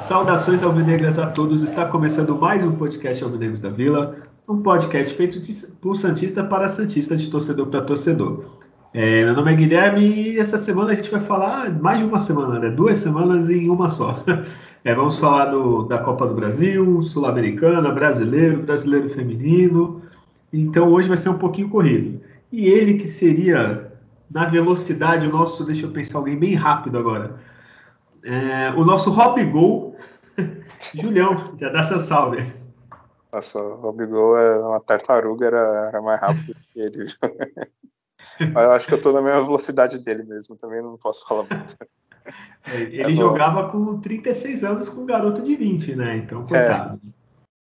Saudações alvinegras a todos. Está começando mais um podcast Alvinegros da Vila, um podcast feito de, por Santista para Santista, de torcedor para torcedor. É, meu nome é Guilherme e essa semana a gente vai falar mais de uma semana, né? Duas semanas em uma só. É, vamos falar do, da Copa do Brasil, Sul-Americana, Brasileiro, Brasileiro Feminino. Então hoje vai ser um pouquinho corrido. E ele que seria na velocidade o nosso, deixa eu pensar alguém bem rápido agora. É, o nosso Hop Gol Julião, já dá seu salve. Nossa, o Robigol é uma tartaruga, era, era mais rápido que ele. Mas eu acho que eu tô na mesma velocidade dele mesmo, também não posso falar muito. É, ele é jogava com 36 anos com um garoto de 20, né? Então, é. coitado.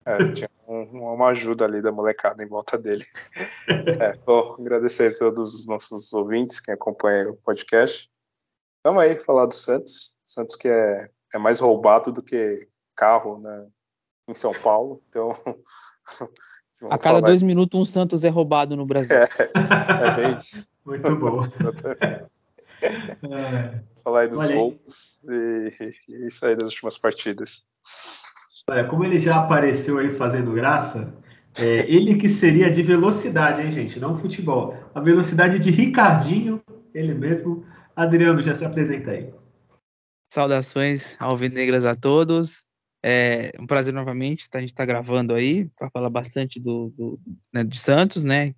É, é tinha um, uma ajuda ali da molecada em volta dele. É, vou agradecer a todos os nossos ouvintes que acompanham o podcast. Vamos aí falar do Santos. Santos que é, é mais roubado do que carro né, em São Paulo. Então. A cada dois minutos um Santos é roubado no Brasil. É, é bem isso. Muito bom. é. Falar aí dos gols e, e isso aí das últimas partidas. Olha, como ele já apareceu aí fazendo graça, é, ele que seria de velocidade, hein, gente? Não futebol. A velocidade de Ricardinho, ele mesmo. Adriano, já se apresenta aí. Saudações alvinegras a todos. É um prazer novamente, tá? a gente está gravando aí para falar bastante do, do né, de Santos, né?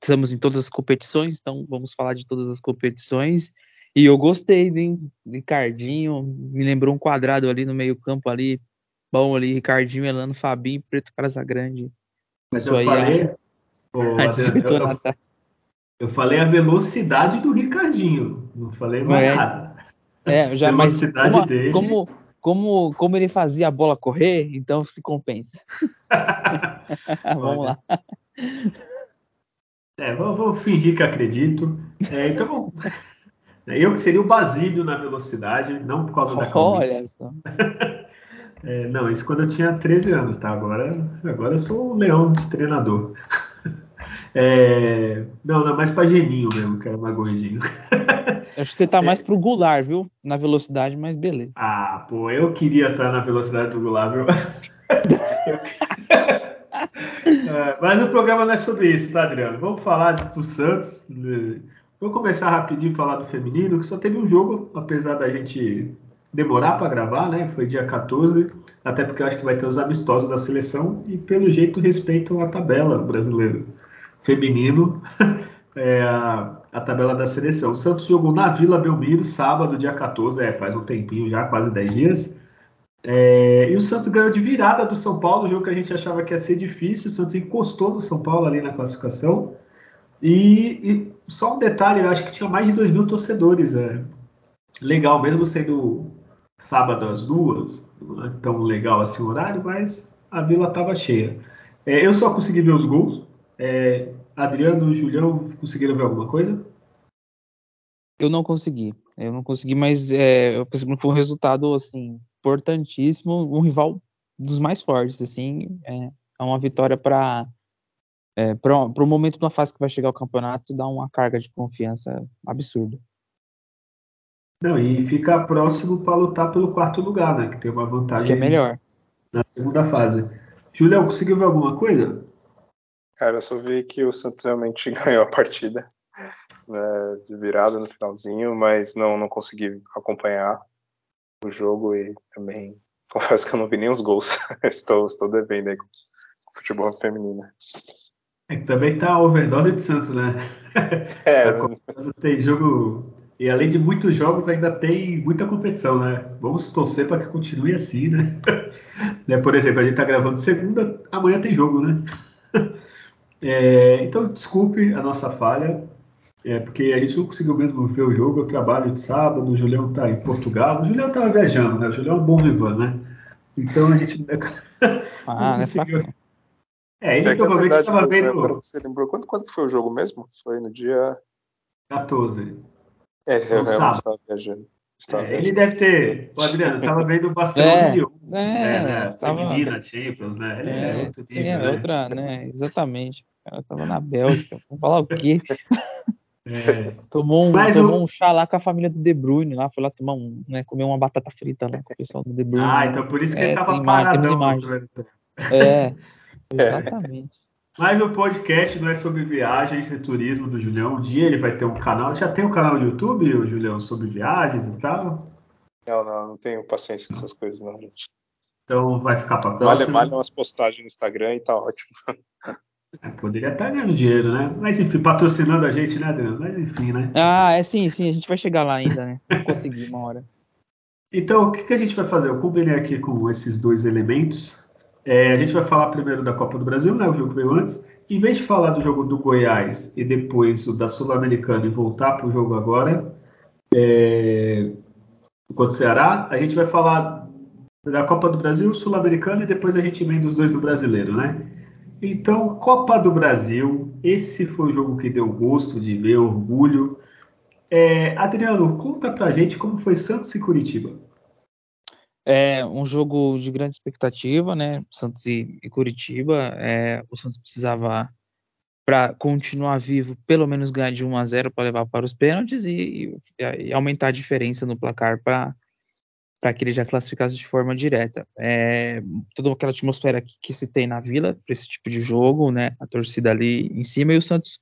Estamos em todas as competições, então vamos falar de todas as competições. E eu gostei, hein? Ricardinho, me lembrou um quadrado ali no meio-campo ali, bom ali, Ricardinho, Elano, Fabinho, Preto Grande. Mas Isso eu aí falei, a, eu, eu, eu, falei a velocidade do Ricardinho, não falei mais é, nada. É, já velocidade mas como, dele. Como, como, como ele fazia a bola correr, então se compensa. Vamos lá. É, vou, vou, fingir que acredito. É, então, eu que seria o Basílio na velocidade, não por causa da calvície. Olha só. É, não, isso quando eu tinha 13 anos, tá? Agora, agora eu sou o leão de treinador. É, não, não, mais pra Geninho mesmo, que era mais gordinho. Acho que você tá mais pro Goulart, viu? Na velocidade, mas beleza. Ah, pô, eu queria estar na velocidade do Goulart, viu? é, mas o programa não é sobre isso, tá, Adriano? Vamos falar do Santos. Vou começar rapidinho falar do feminino, que só teve um jogo, apesar da gente demorar para gravar, né? Foi dia 14, até porque eu acho que vai ter os amistosos da seleção e pelo jeito respeitam a tabela brasileira feminino. É, a, tabela da seleção. O Santos jogou na Vila Belmiro, sábado, dia 14, é, faz um tempinho já, quase 10 dias. É, e o Santos ganhou de virada do São Paulo, jogo que a gente achava que ia ser difícil. O Santos encostou no São Paulo ali na classificação. E, e só um detalhe, eu acho que tinha mais de 2 mil torcedores. É. Legal, mesmo sendo sábado às duas, não é tão legal assim o horário, mas a vila estava cheia. É, eu só consegui ver os gols. É, Adriano, Julião, conseguiram ver alguma coisa? Eu não consegui. Eu não consegui, mas é, eu percebi que foi um resultado assim importantíssimo, um rival dos mais fortes, assim, é, é uma vitória para é, para o momento da fase que vai chegar o campeonato, dá uma carga de confiança absurda. Não, e fica próximo para lutar pelo quarto lugar, né? Que tem uma vantagem. Que é melhor. Na segunda fase. Julião, conseguiu ver alguma coisa? Cara, eu só vi que o Santos realmente ganhou a partida né, de virada no finalzinho, mas não, não consegui acompanhar o jogo e também confesso que eu não vi nem os gols. estou, estou devendo aí com o futebol feminino. É que também tá overdose de Santos, né? É, tem jogo. E além de muitos jogos, ainda tem muita competição, né? Vamos torcer para que continue assim, né? né? Por exemplo, a gente tá gravando segunda, amanhã tem jogo, né? É, então, desculpe a nossa falha, é, porque a gente não conseguiu mesmo ver o jogo. Eu trabalho de sábado, o Julião está em Portugal. O Julião estava viajando, né? O Julião é um bom vivan, né? Então a gente ah, não conseguiu. É, ele é provavelmente estava vendo. Você lembrou quando, quando que foi o jogo mesmo? Foi no dia 14. É, eu não estava viajando. É, ele deve ter. O Adriano, estava vendo bastante é, é, é, né? Tava... Feminina, Champions, né? Ele é, é outro sim, nível, é né? outra, né? Exatamente. Ela tava na Bélgica. Vamos falar o quê? É. Tomou, um, Mas tomou o- um chá lá com a família do De Bruyne lá, foi lá tomar um, né? Comer uma batata frita lá com o pessoal do De Bruyne. Ah, então por isso que É, ele tava tem ima- temos paradão no imagens. É, exatamente. Mas o podcast não é sobre viagens e turismo do Julião. Um dia ele vai ter um canal. Já tem um canal no YouTube, o Julião, sobre viagens e tal. Não, não, não tenho paciência com essas coisas, não, gente. Então vai ficar para próxima. malha umas postagens no Instagram e tá ótimo. É, poderia estar ganhando dinheiro, né? Mas enfim, patrocinando a gente, né, Adriano? Mas enfim, né? Ah, é sim, sim, a gente vai chegar lá ainda, né? Vamos conseguir uma hora. Então, o que, que a gente vai fazer? Eu combinei aqui com esses dois elementos. É, a gente vai falar primeiro da Copa do Brasil, né? O jogo que veio antes. Em vez de falar do jogo do Goiás e depois o da Sul-Americana e voltar para o jogo agora, é, contra o Ceará, a gente vai falar da Copa do Brasil, Sul-Americana e depois a gente vem dos dois do brasileiro, né? Então, Copa do Brasil, esse foi o jogo que deu gosto de ver, orgulho. É, Adriano, conta pra gente como foi Santos e Curitiba. É um jogo de grande expectativa, né? Santos e, e Curitiba. É, o Santos precisava, para continuar vivo, pelo menos ganhar de 1 a 0 para levar para os pênaltis e, e- e aumentar a diferença no placar para para que ele já classificasse de forma direta. É, toda aquela atmosfera que, que se tem na Vila para esse tipo de jogo, né? A torcida ali em cima e o Santos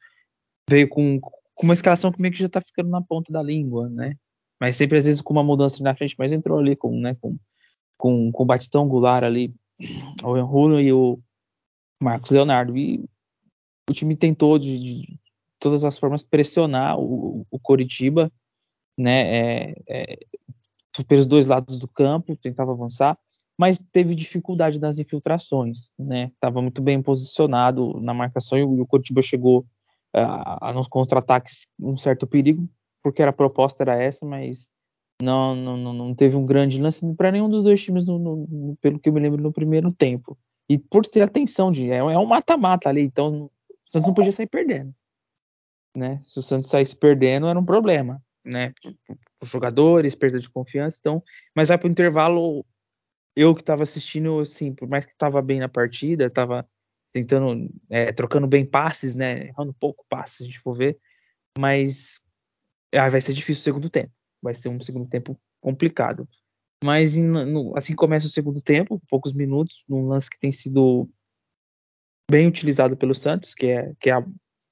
veio com, com uma escalação que meio que já está ficando na ponta da língua, né? Mas sempre às vezes com uma mudança na frente, mas entrou ali com, né, com, com, com o Batistão Goulart ali, o Enrulo e o Marcos Leonardo. E o time tentou de, de todas as formas pressionar o, o Coritiba, né? É, é, pelos dois lados do campo, tentava avançar, mas teve dificuldade nas infiltrações, né? Estava muito bem posicionado na marcação e o, o Coritiba chegou a nos contra-ataques um certo perigo, porque a proposta era essa, mas não, não, não, teve um grande lance para nenhum dos dois times, no- no- pelo que eu me lembro, no primeiro tempo. E por ter atenção de. É, é um mata-mata ali, então o Santos não podia sair perdendo. Né? Se o Santos saísse perdendo, era um problema. Né? Os jogadores, perda de confiança. Então, mas vai para o intervalo. Eu que estava assistindo, assim, por mais que estava bem na partida, estava tentando, é, trocando bem passes, né? Errando pouco passes, se a gente for ver. Mas ah, vai ser difícil o segundo tempo. Vai ser um segundo tempo complicado. Mas em- no- assim começa o segundo tempo, poucos minutos, num lance que tem sido bem utilizado pelo Santos, que é, que é a,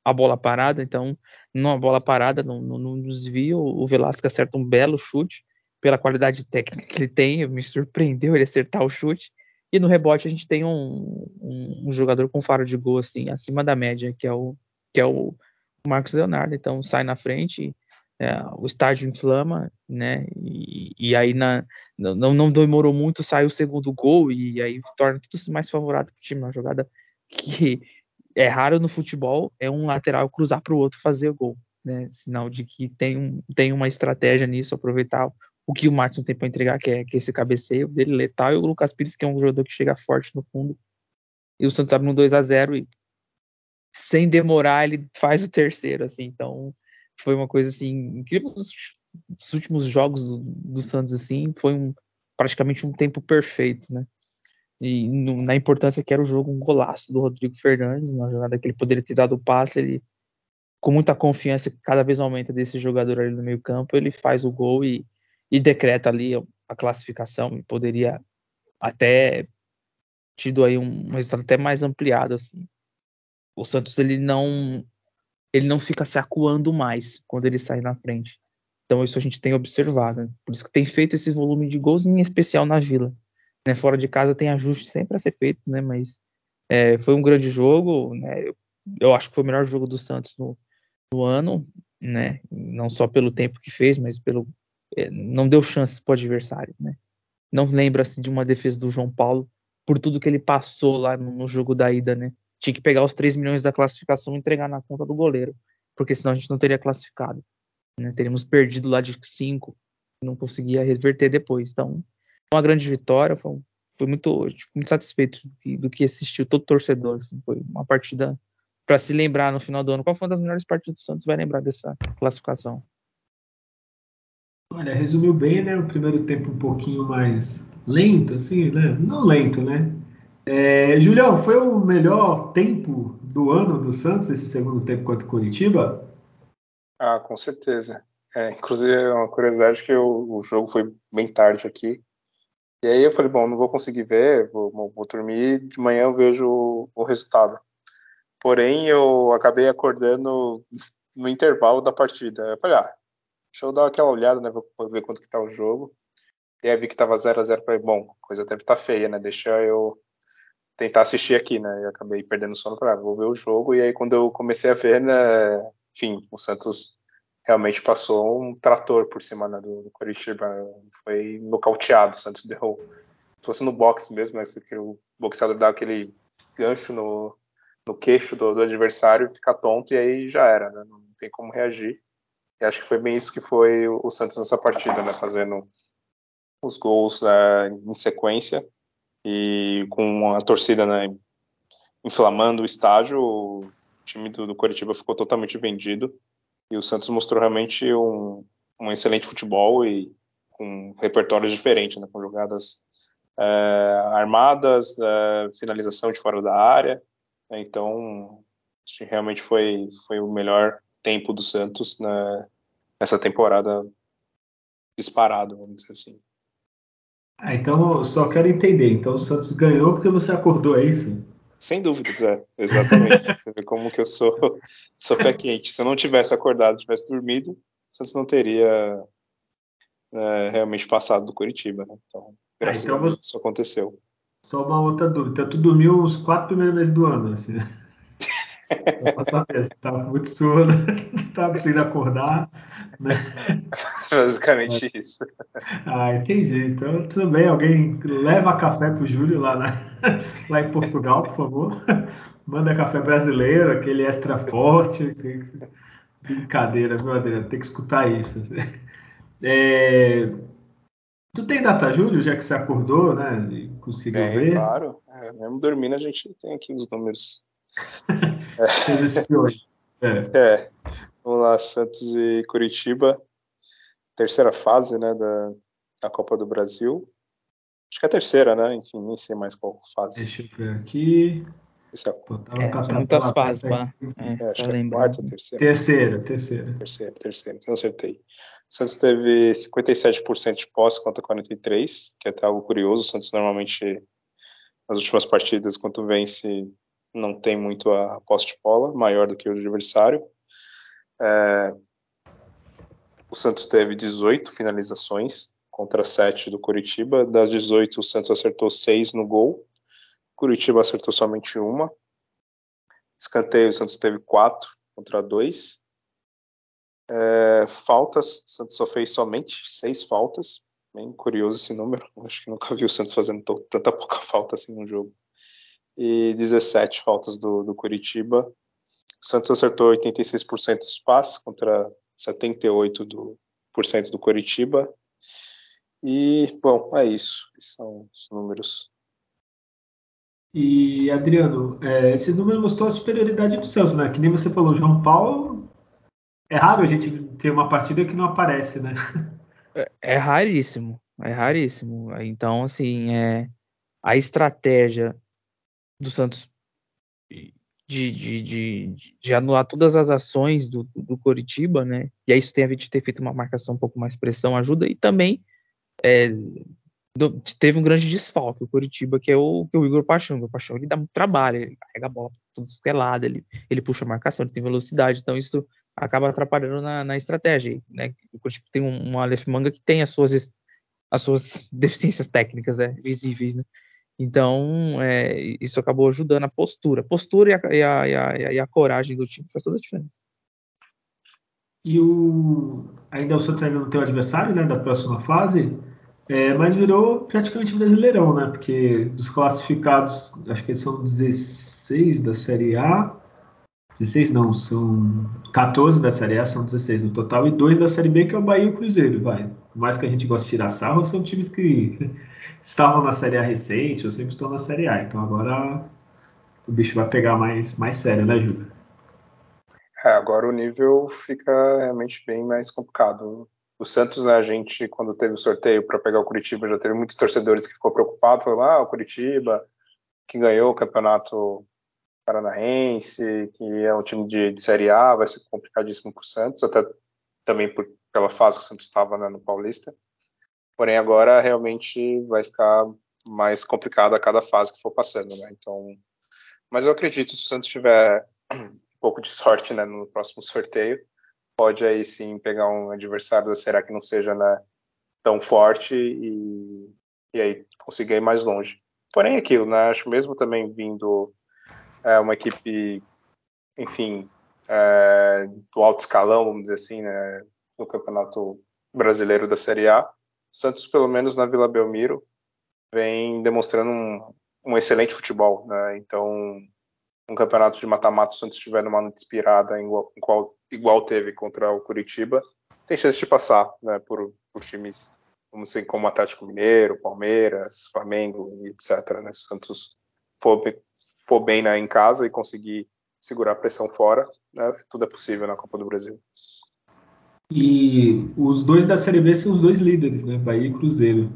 a bola parada. Então, numa bola parada, num, desvio, o Velasco acerta um belo chute. Pela qualidade técnica que ele tem, me surpreendeu ele acertar o chute. E no rebote a gente tem um, um- um jogador com faro de gol assim acima da média, que é o que é o Marcos Leonardo. Então sai na frente, é, o estádio inflama, né? E, e aí na, não, não demorou muito, sai o segundo gol e aí torna tudo mais favorável para o time. Uma jogada que é raro no futebol, é um lateral cruzar para o outro fazer o gol, né? Sinal de que tem, um, tem uma estratégia nisso, aproveitar o que o Martins tem para entregar, que é, que é esse cabeceio dele letal, e o Lucas Pires, que é um jogador que chega forte no fundo. E o Santos abre um 2 a 0 e sem demorar ele faz o terceiro, assim. Então foi uma coisa assim incrível. Os, os últimos jogos do, do Santos assim foi um praticamente um tempo perfeito, né? E no, na importância que era o jogo, um golaço do Rodrigo Fernandes, na jogada que ele poderia ter dado o passe, ele com muita confiança que cada vez aumenta desse jogador ali no meio campo, ele faz o gol e, e decreta ali a classificação e poderia até tido aí um, um resultado até mais ampliado assim. O Santos ele não ele não fica se acuando mais quando ele sai na frente. Então isso a gente tem observado, né? por isso que tem feito esse volume de gols em especial na Vila. Né? Fora de casa tem ajuste sempre a ser feito, né? Mas é, foi um grande jogo, né? Eu, eu acho que foi o melhor jogo do Santos no, no ano, né? Não só pelo tempo que fez, mas pelo é, não deu chances para o adversário, né? Não lembra-se de uma defesa do João Paulo por tudo que ele passou lá no, no jogo da ida, né? Tinha que pegar os 3 milhões da classificação e entregar na conta do goleiro, porque senão a gente não teria classificado. Né? Teríamos perdido lá de 5, não conseguia reverter depois. Então, uma grande vitória, foi, foi muito, tipo, muito satisfeito do que, assistiu todo torcedor. Assim, foi uma partida para se lembrar no final do ano. Qual foi uma das melhores partidas do Santos? Vai lembrar dessa classificação. Olha, resumiu bem, né? O primeiro tempo um pouquinho mais lento, assim, né? Não lento, né? É, Julião, foi o melhor tempo do ano do Santos, esse segundo tempo contra o Curitiba? Ah, com certeza. É, inclusive, é uma curiosidade que o, o, jogo foi bem tarde aqui. E aí eu falei, bom, não vou conseguir ver, vou, vou dormir, de manhã eu vejo o, o resultado. Porém, eu acabei acordando no intervalo da partida. Eu falei, ah, deixa eu dar aquela olhada, né, pra ver quanto que tá o jogo. E aí vi que tava 0 a 0 falei, bom, coisa deve estar tá feia, né, deixa eu tentar assistir aqui, né, e acabei perdendo sono, ah, vou ver o jogo, e aí quando eu comecei a ver, né, enfim, o Santos realmente passou um trator por cima né, do, do Curitiba, foi nocauteado, o Santos derrubou. Se fosse no boxe mesmo, né, que o boxeador dá aquele gancho no, no queixo do, do adversário, fica tonto e aí já era, né, não tem como reagir. E acho que foi bem isso que foi o Santos nessa partida, né? Fazendo os gols é, em sequência e com a torcida né, inflamando o estádio, o time do, do Coritiba ficou totalmente vendido e o Santos mostrou realmente um, um excelente futebol e com repertórios diferentes, né, com jogadas é, armadas, é, finalização de fora da área. Né, então, realmente foi, foi o melhor tempo do Santos né, nessa temporada disparado, vamos dizer assim. Ah, então eu só quero entender. Então o Santos ganhou porque você acordou, é isso? Sem dúvidas, é. Exatamente. você vê como que eu sou, sou pé quente. Se eu não tivesse acordado, tivesse dormido, o Santos não teria é, realmente passado do Curitiba. Né? Então, graças ah, então a Deus, você... isso aconteceu. Só uma outra dúvida. Então, tu dormiu os quatro primeiros meses do ano, assim. Estava muito surdo, estava conseguindo acordar. Né? Basicamente é. isso. Ah, entendi. Então, tudo bem. Alguém leva café para o Júlio lá, na, lá em Portugal, por favor. Manda café brasileiro, aquele extra forte. Brincadeira, viu, Adriano? Tem que escutar isso. É... Tu tem data, Júlio, já que você acordou, né? E conseguiu é, ver? Claro. É, mesmo dormindo, a gente tem aqui os números. é. é. Vamos lá, Santos e Curitiba. Terceira fase, né, da, da Copa do Brasil. Acho que é a terceira, né? Enfim, nem sei mais qual fase. Deixa eu ver aqui. Esse é, é, muitas fases, pá. É, é, acho que é a quarta, terceira. Terceira, terceira. Terceira, terceira. Então acertei. O Santos teve 57% de posse contra 43%, que é até algo curioso. O Santos normalmente, nas últimas partidas, quando vence, não tem muito a posse de bola, maior do que o adversário. É, o Santos teve 18 finalizações contra 7 do Curitiba. Das 18, o Santos acertou 6 no gol. Curitiba acertou somente uma. Escanteio, o Santos teve 4 contra 2. É, faltas, o Santos só fez somente 6 faltas. Bem curioso esse número. Acho que nunca vi o Santos fazendo tanta pouca falta assim no jogo e 17 faltas do, do Curitiba. O Santos acertou 86% dos passes contra 78% do, por cento do Curitiba. E, bom, é isso. Esses são os números. E, Adriano, é, esse número mostrou a superioridade do Santos, né? Que nem você falou, João Paulo. É raro a gente ter uma partida que não aparece, né? É, é raríssimo, é raríssimo. Então, assim, é, a estratégia do Santos de, de, de, de, anular todas as ações do, do Coritiba, né? E aí isso tem a ver de ter feito uma marcação um pouco mais pressão, ajuda, e também é, do, teve um grande desfalque, o Coritiba, que é o, que é o Igor Paixão. O Igor Paixão ele dá muito trabalho, ele carrega a bola tudo que é lado, ele, ele puxa a marcação, ele tem velocidade, então isso acaba atrapalhando na, na estratégia, né? O Coritiba tem um, um Aleph Manga que tem as suas, as suas deficiências técnicas né? visíveis, né? Então, é, isso acabou ajudando a postura. Postura e a, e, a, e, a, e a, coragem do time faz toda a diferença. E o, ainda o Santos ainda não tem o adversário né, da próxima fase, é, mas virou praticamente brasileirão, né? Porque dos classificados, acho que são 16 da Série A, 16 não, são 14 da Série A, são 16 no total, e dois da Série B, que é o Bahia e o Cruzeiro, vai. Por mais que a gente goste de tirar sarro, são times que estavam na Série A recente, ou sempre estão na Série A. Então agora o bicho vai pegar mais, mais sério, né, Júlio? É, agora o nível fica realmente bem mais complicado. o Santos, né, a gente, quando teve o sorteio para pegar o Curitiba, já teve muitos torcedores que ficou preocupado, falaram, ah, o Curitiba, que ganhou o campeonato paranaense, que é um time de, de Série A, vai ser complicadíssimo para o Santos, até também por, pela fase que o Santos estava né, no Paulista. Porém, agora realmente vai ficar mais complicado a cada fase que for passando, né? Então, mas eu acredito se o Santos tiver um pouco de sorte né, no próximo sorteio, pode aí sim pegar um adversário Será que não seja né, tão forte e, e aí conseguir ir mais longe. Porém, aquilo, né? Acho mesmo também vindo é, uma equipe, enfim, é, do alto escalão, vamos dizer assim, né, no Campeonato Brasileiro da Série A. O Santos, pelo menos na Vila Belmiro, vem demonstrando um, um excelente futebol. Né? Então, um campeonato de mata-mata, o Santos estiver numa noite inspirada, igual, igual teve contra o Curitiba, tem chance de passar né, por, por times como, assim, como Atlético Mineiro, Palmeiras, Flamengo, etc. Né? Se o Santos for, for bem né, em casa e conseguir segurar a pressão fora, né, tudo é possível na Copa do Brasil. E os dois da Série B são os dois líderes, né? Bahia e Cruzeiro.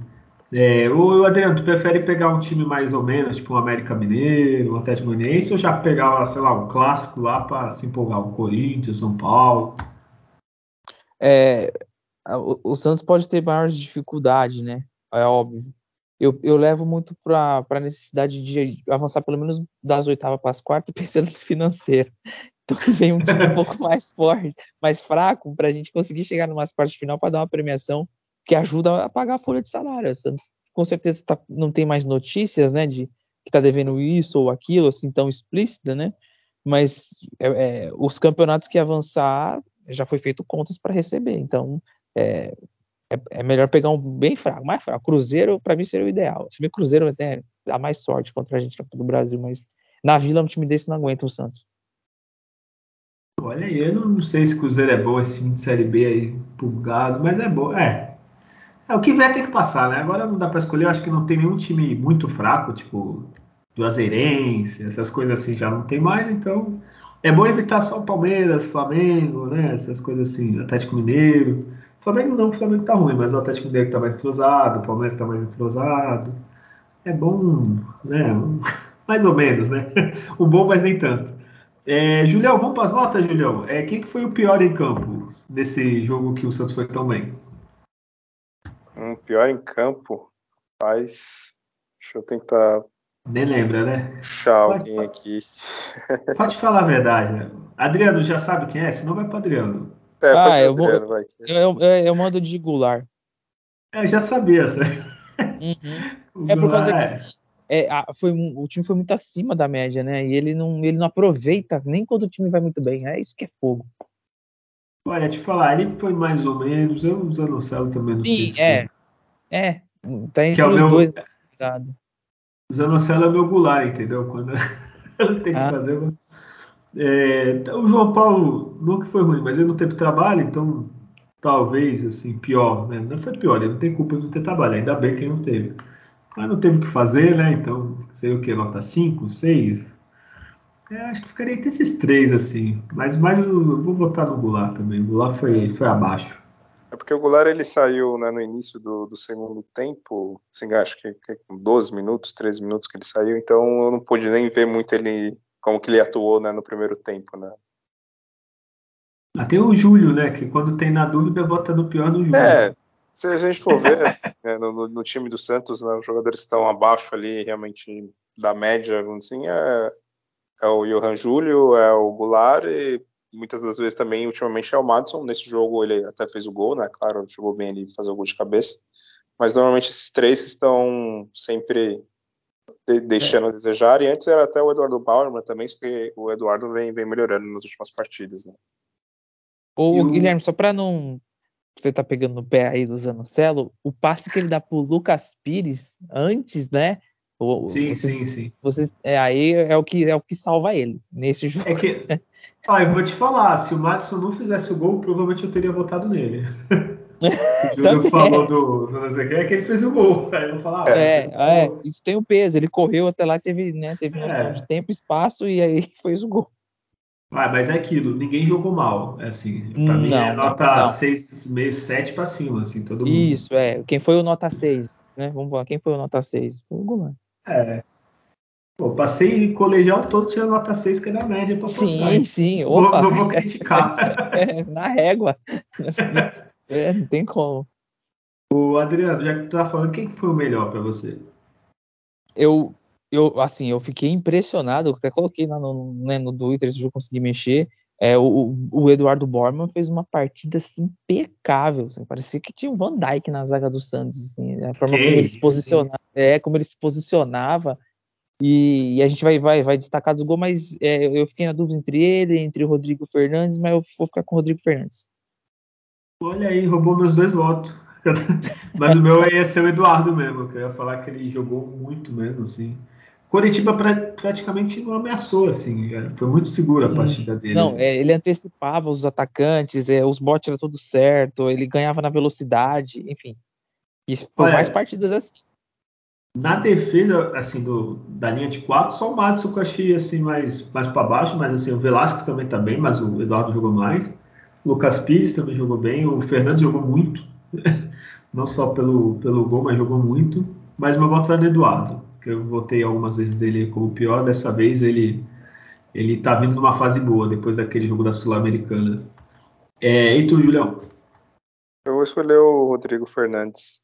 É, ou Adriano, tu prefere pegar um time mais ou menos, tipo um América Mineiro, um Atlético Goianiense, ou já pegar, sei lá, um clássico lá para se empolgar, o Corinthians, São Paulo? É, o, o, Santos pode ter maiores dificuldades, né? É óbvio. Eu, eu levo muito para a necessidade de avançar pelo menos das oitavas para as quartas, pensando no financeiro. Então vem um time um pouco mais forte, mais fraco, para a gente conseguir chegar numa parte final para dar uma premiação que ajuda a pagar a folha de salário. Santos, com certeza tá, não tem mais notícias, né, de que está devendo isso ou aquilo, assim, tão explícita, né? Mas é, é, os campeonatos que avançar já foi feito contas para receber, então é, é, é, melhor pegar um bem fraco, mais fraco. Cruzeiro, para mim, seria o ideal. Se bem Cruzeiro até dá mais sorte contra a gente do Brasil, mas na Vila um time desse não aguenta o Santos. Olha aí, eu não sei se Cruzeiro é bom, esse time de Série B aí, pulgado, mas é bom. É, é, o que vier tem que passar, né? Agora não dá para escolher, eu acho que não tem nenhum time muito fraco, tipo do Azeirense, essas coisas assim já não tem mais, então é bom evitar só o Palmeiras, Flamengo, né? Essas coisas assim, Atlético Mineiro. Flamengo não, o Flamengo tá ruim, mas o Atlético Mineiro tá mais entrosado, o Palmeiras tá mais entrosado. É bom, né? mais ou menos, né? o bom, mas nem tanto. É, Julião, vamos para as notas, Julião. É, quem que foi o pior em campo nesse jogo que o Santos foi tão bem? Um pior em campo, mas deixa eu tentar. Nem lembra, né? Puxar alguém aqui. Pode falar a verdade, né? Adriano já sabe quem é? Senão vai para Adriano. É, ah, eu, Adriano, vou. Eu, eu, eu, mando de Goulart. É, eu já sabia, sabe? Uhum. é por causa que assim, é, foi, o time foi muito acima da média, né? E ele não, ele não aproveita nem quando o time vai muito bem. É isso que é fogo. Olha, te falar, ele foi mais ou menos. Eu usando o céu também não Sim, sei se é. Foi. É, tá entre é os meu, dois. O Zanocelo é meu gular, entendeu? Quando eu tenho que ah. fazer. É, o João Paulo nunca foi ruim, mas ele não teve trabalho, então talvez assim, pior, né? Não foi pior, ele não tem culpa de não ter trabalho, ainda bem que ele não teve. Mas não teve o que fazer, né? Então, sei o que, nota 5, 6. É, acho que ficaria entre esses três, assim. Mas eu vou votar no Goulart também. O Goulart foi, foi abaixo. É porque o Goulart ele saiu né, no início do, do, segundo tempo, assim, acho que, que com 12 minutos, 13 minutos que ele saiu, então eu não pude nem ver muito ele como que ele atuou né, no primeiro tempo, né? Até o Júlio, né? Que quando tem na dúvida, vota no pior no Júlio. É, se a gente for ver assim, né, no, no, time do Santos, né, os jogadores que estão abaixo ali, realmente da média, assim, é, é o Johan Júlio, é o Goulart e muitas das vezes também, ultimamente, é o Madison. Nesse jogo ele até fez o gol, né? Claro, jogou bem ali fazer o gol de cabeça. Mas normalmente esses três estão sempre de, deixando é. a desejar. E antes era até o Eduardo Bauerman também, porque o Eduardo vem, vem melhorando nas últimas partidas, né? Ô, Guilherme, só para não você tá pegando no pé aí do Zanocelo, o passe que ele dá pro Lucas Pires antes, né? sim, vocês, sim, sim. Vocês, é, aí é o, que, é o que salva ele nesse jogo. É que, ah, eu vou te falar, se o Madison não fizesse o gol, provavelmente eu teria votado nele. O Júlio falou do, do não sei o que, é que ele fez o gol. Aí eu vou falar, ah, é, é, isso tem o um peso. Ele correu até lá, teve, né, teve noção é. de tempo e espaço, e aí fez o gol. Ah, mas é aquilo, ninguém jogou mal, é assim, pra mim é Não, não, nota não. 6, meio 7 pra cima, assim, todo mundo. Isso, é. Quem foi o nota 6, né? Vamos lá, quem foi o nota 6? Foi o Goulart. É. Pô, passei colegial todo tirando nota 6, que é da média pra passar. Sim, sim, não vou criticar. É, na régua. É, não tem como. Ô, Adriano, já que tu tá falando, quem que foi o melhor pra você? Eu, eu, assim, eu fiquei impressionado, eu até coloquei lá no, né, no Twitter, se eu conseguir mexer. É, o, o Eduardo Borman fez uma partida assim, impecável. assim, parecia que tinha um Van Dijk na zaga do Santos. assim, a forma Que como ele se posicionava, é, como ele se posicionava. E, e a gente vai, vai, vai destacar dos gols, mas é, eu fiquei na dúvida entre ele, entre o Rodrigo Fernandes, mas eu vou ficar com o Rodrigo Fernandes. Olha aí, roubou meus dois votos. Mas o meu ia ser o Eduardo mesmo, que eu ia falar que ele jogou muito mesmo, assim. Curitiba pra- praticamente não ameaçou, assim. é, Foi muito segura a partida dele. Não, assim. é, ele antecipava os atacantes, é, os botes era tudo certo, ele ganhava na velocidade, enfim. Por Olha, mais partidas assim. Na defesa, assim, do, da linha de quatro, só o Madison que eu achei, assim, mais, mais para baixo, mas, assim, o Velasquez também tá bem, mas o Eduardo jogou mais. Lucas Pires também jogou bem, o Fernando jogou muito, não só pelo, pelo gol, mas jogou muito. Mas meu voto vai no Eduardo, que eu votei algumas vezes dele como pior, dessa vez ele, ele tá vindo numa fase boa, depois daquele jogo da Sul-Americana. É, e tu, Julião? Eu vou escolher o Rodrigo Fernandes.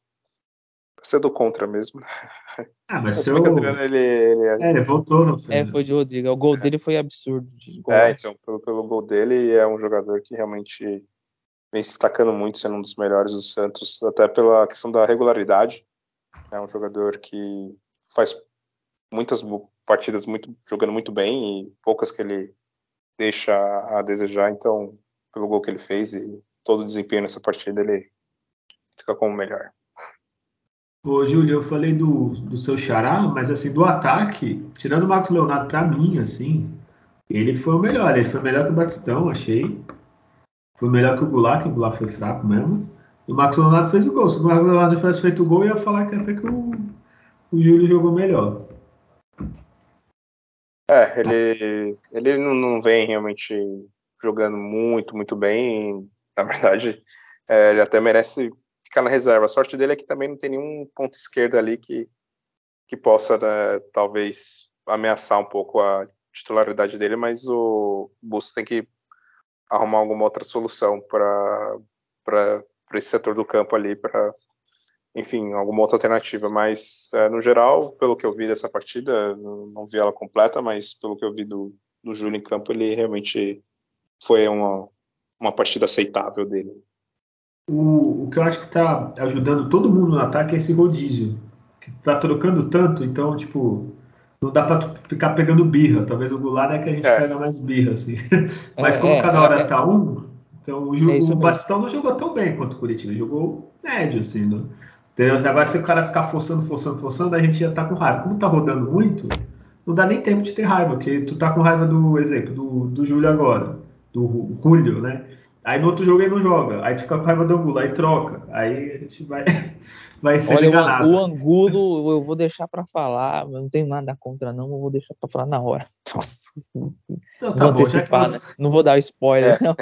Pra ser do contra mesmo. Ah, mas o Adriano, ele, ele É, ele voltou, não É, foi de Rodrigo. O gol dele foi absurdo. de gol. É, então, pelo, pelo gol dele, é um jogador que realmente vem se destacando muito, sendo um dos melhores do Santos, até pela questão da regularidade. É um jogador que faz muitas partidas muito, jogando muito bem e poucas que ele deixa a desejar. Então, pelo gol que ele fez e todo o desempenho nessa partida, ele fica como o melhor. Ô, Júlio, eu falei do, do seu xará, mas assim, do ataque, tirando o Marcos Leonardo pra mim, assim, ele foi o melhor. Ele foi melhor que o Batistão, achei. Foi melhor que o Goulart, que o Goulart foi fraco mesmo. E o Marcos Leonardo fez o gol. Se o Marcos Leonardo tivesse feito o gol, eu ia falar que até que o, o Júlio jogou melhor. É, ele, ele não, não vem realmente jogando muito, muito bem. Na verdade, é, ele até merece ficar na reserva. A sorte dele é que também não tem nenhum ponto esquerdo ali que, que possa, né, talvez, ameaçar um pouco a titularidade dele, mas o Bustos tem que arrumar alguma outra solução para esse setor do campo ali, para, enfim, alguma outra alternativa. Mas, é, no geral, pelo que eu vi dessa partida, não, não vi ela completa, mas pelo que eu vi do, do Júlio em campo, ele realmente foi uma, uma partida aceitável dele. O, o que eu acho que tá ajudando todo mundo no ataque é esse rodízio. Que tá trocando tanto, então, tipo, não dá pra tu ficar pegando birra. Talvez o Goulart é que a gente É. pega mais birra, assim. Mas É, como é, cada é, hora é. tá um, então o, É isso o. Batistão não jogou tão bem quanto o Curitiba. Ele jogou médio, assim. Não? Entendeu? Agora, se o cara ficar forçando, forçando, forçando, a gente já tá com raiva. Como tá rodando muito, não dá nem tempo de ter raiva, porque tu tá com raiva do exemplo, do, do Júlio agora, do Julio, né? Aí no outro jogo ele não joga, aí fica com raiva do Angulo, aí troca, aí a gente vai, vai sendo Olha, o, An- enganado. o Angulo eu vou deixar pra falar, eu não tenho nada contra não, eu vou deixar pra falar na hora. Nossa, não Então vou tá bom, antecipar, você, né? Não vou dar spoiler, É. não.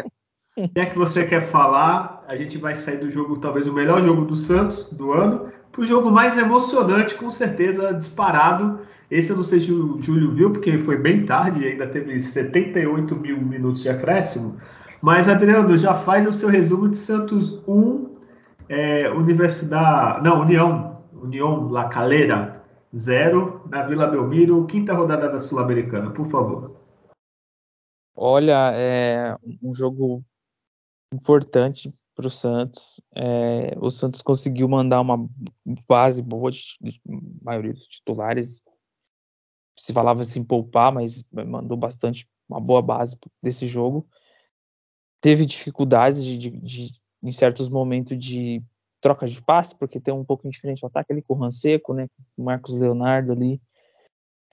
já que você quer falar, a gente vai sair do jogo, talvez o melhor jogo do Santos do ano, pro jogo mais emocionante, com certeza, disparado. Esse eu não sei se o Júlio viu, porque foi bem tarde, ainda teve 78 mil minutos de acréscimo. Mas, Adriano, já faz o seu resumo de Santos 1, é, Universidade. Não, União. União La Calera 0, na Vila Belmiro, quinta rodada da Sul-Americana, por favor. Olha, é um jogo importante para o Santos. É, o Santos conseguiu mandar uma base boa de, de maioria dos titulares. Se falava assim poupar, mas mandou bastante uma boa base desse jogo. Teve dificuldades de, de, de em certos momentos de troca de passe, porque tem um pouco diferente o ataque ali com o Ranseco, né, Marcos Leonardo ali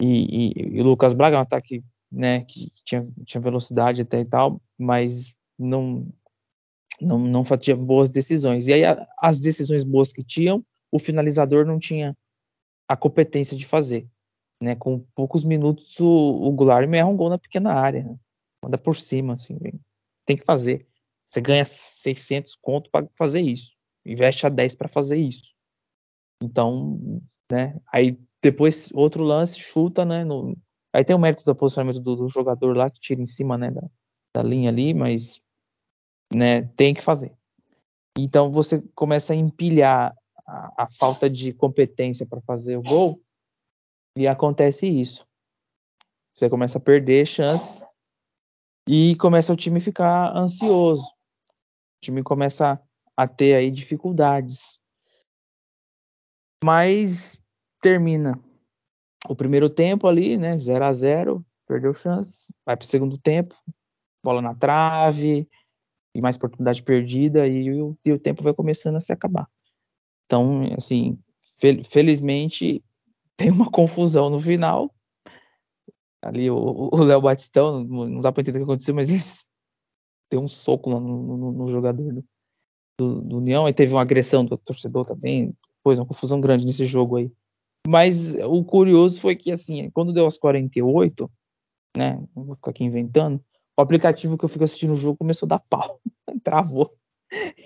e, e, e Lucas Braga, um ataque né, que tinha, tinha velocidade até e tal, mas não não, não fazia boas decisões. E aí a, as decisões boas que tinham, o finalizador não tinha a competência de fazer. Né? Com poucos minutos o, o Goulart me um gol na pequena área. Né? Por cima, assim. Tem que fazer. Você ganha 600 conto para fazer isso. Investe a 10 para fazer isso. Então, né? Aí depois outro lance chuta, né? No, aí tem o mérito do posicionamento do, do, jogador lá que tira em cima, né? Da, da linha ali, mas né? Tem que fazer. Então você começa a empilhar a, a falta de competência para fazer o gol e acontece isso. Você começa a perder chances e começa o time ficar ansioso. O time começa a ter aí dificuldades. Mas termina o primeiro tempo ali, né, 0 a 0, perdeu chance, vai para o segundo tempo, bola na trave e mais oportunidade perdida e o, e o tempo vai começando a se acabar. Então, assim, fel felizmente tem uma confusão no final. Ali o Léo Batistão, não dá para entender o que aconteceu, mas ele deu um soco no, no, no jogador do, do, do, União. Aí teve uma agressão do torcedor também. Pois, uma confusão grande nesse jogo aí. Mas o curioso foi que, assim, quando deu as 48, né? Não vou ficar aqui inventando. O aplicativo que eu fico assistindo o jogo começou a dar pau. Travou.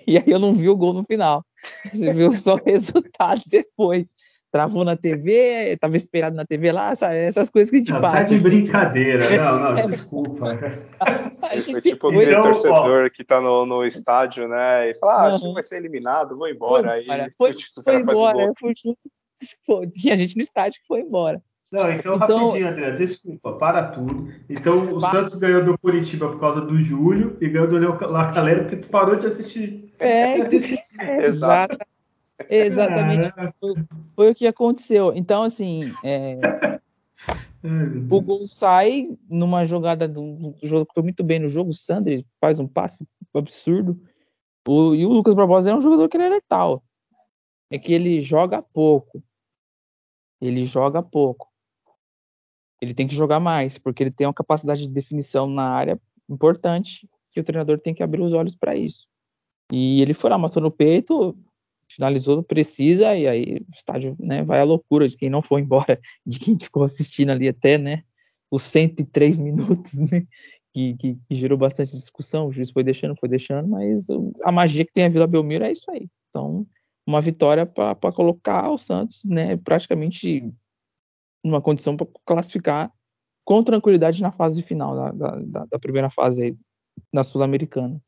E aí eu não vi o gol no final. Você viu só o resultado depois travou na TV, estava esperado na TV lá, sabe? essas coisas que a gente não, passa. Tá de brincadeira, não, não, desculpa. Foi tipo aquele então, torcedor ó, que tá no, no estádio, né, e fala, ah, acho que vai ser eliminado, vou embora. Aí foi, foi, foi embora, foi junto, tinha gente no estádio que foi embora. Não, então, então rapidinho, André, desculpa, para tudo. Então o para... Santos ganhou do Curitiba por causa do Júlio e ganhou do Leo Lacalera porque tu parou de assistir. É, é exato. Exatamente. Foi, foi, o que aconteceu. Então, assim, é, o gol sai numa jogada do, do jogo que foi muito bem no jogo. O Sandri faz um passe absurdo. O, e o Lucas Barbosa é um jogador que ele é letal. É que ele joga pouco. Ele joga pouco. Ele tem que jogar mais, porque ele tem uma capacidade de definição na área importante que o treinador tem que abrir os olhos para isso. E ele foi lá, matou no peito, finalizou, precisa, e aí o estádio né, vai à loucura de quem não foi embora, de quem ficou assistindo ali até né, os 103 minutos, né, que, que, que, gerou bastante discussão. O juiz foi deixando, foi deixando, mas a magia que tem a Vila Belmiro é isso aí. Então, uma vitória para colocar o Santos né, praticamente numa condição para classificar com tranquilidade na fase final da, da, da primeira fase aí, na Sul-Americana.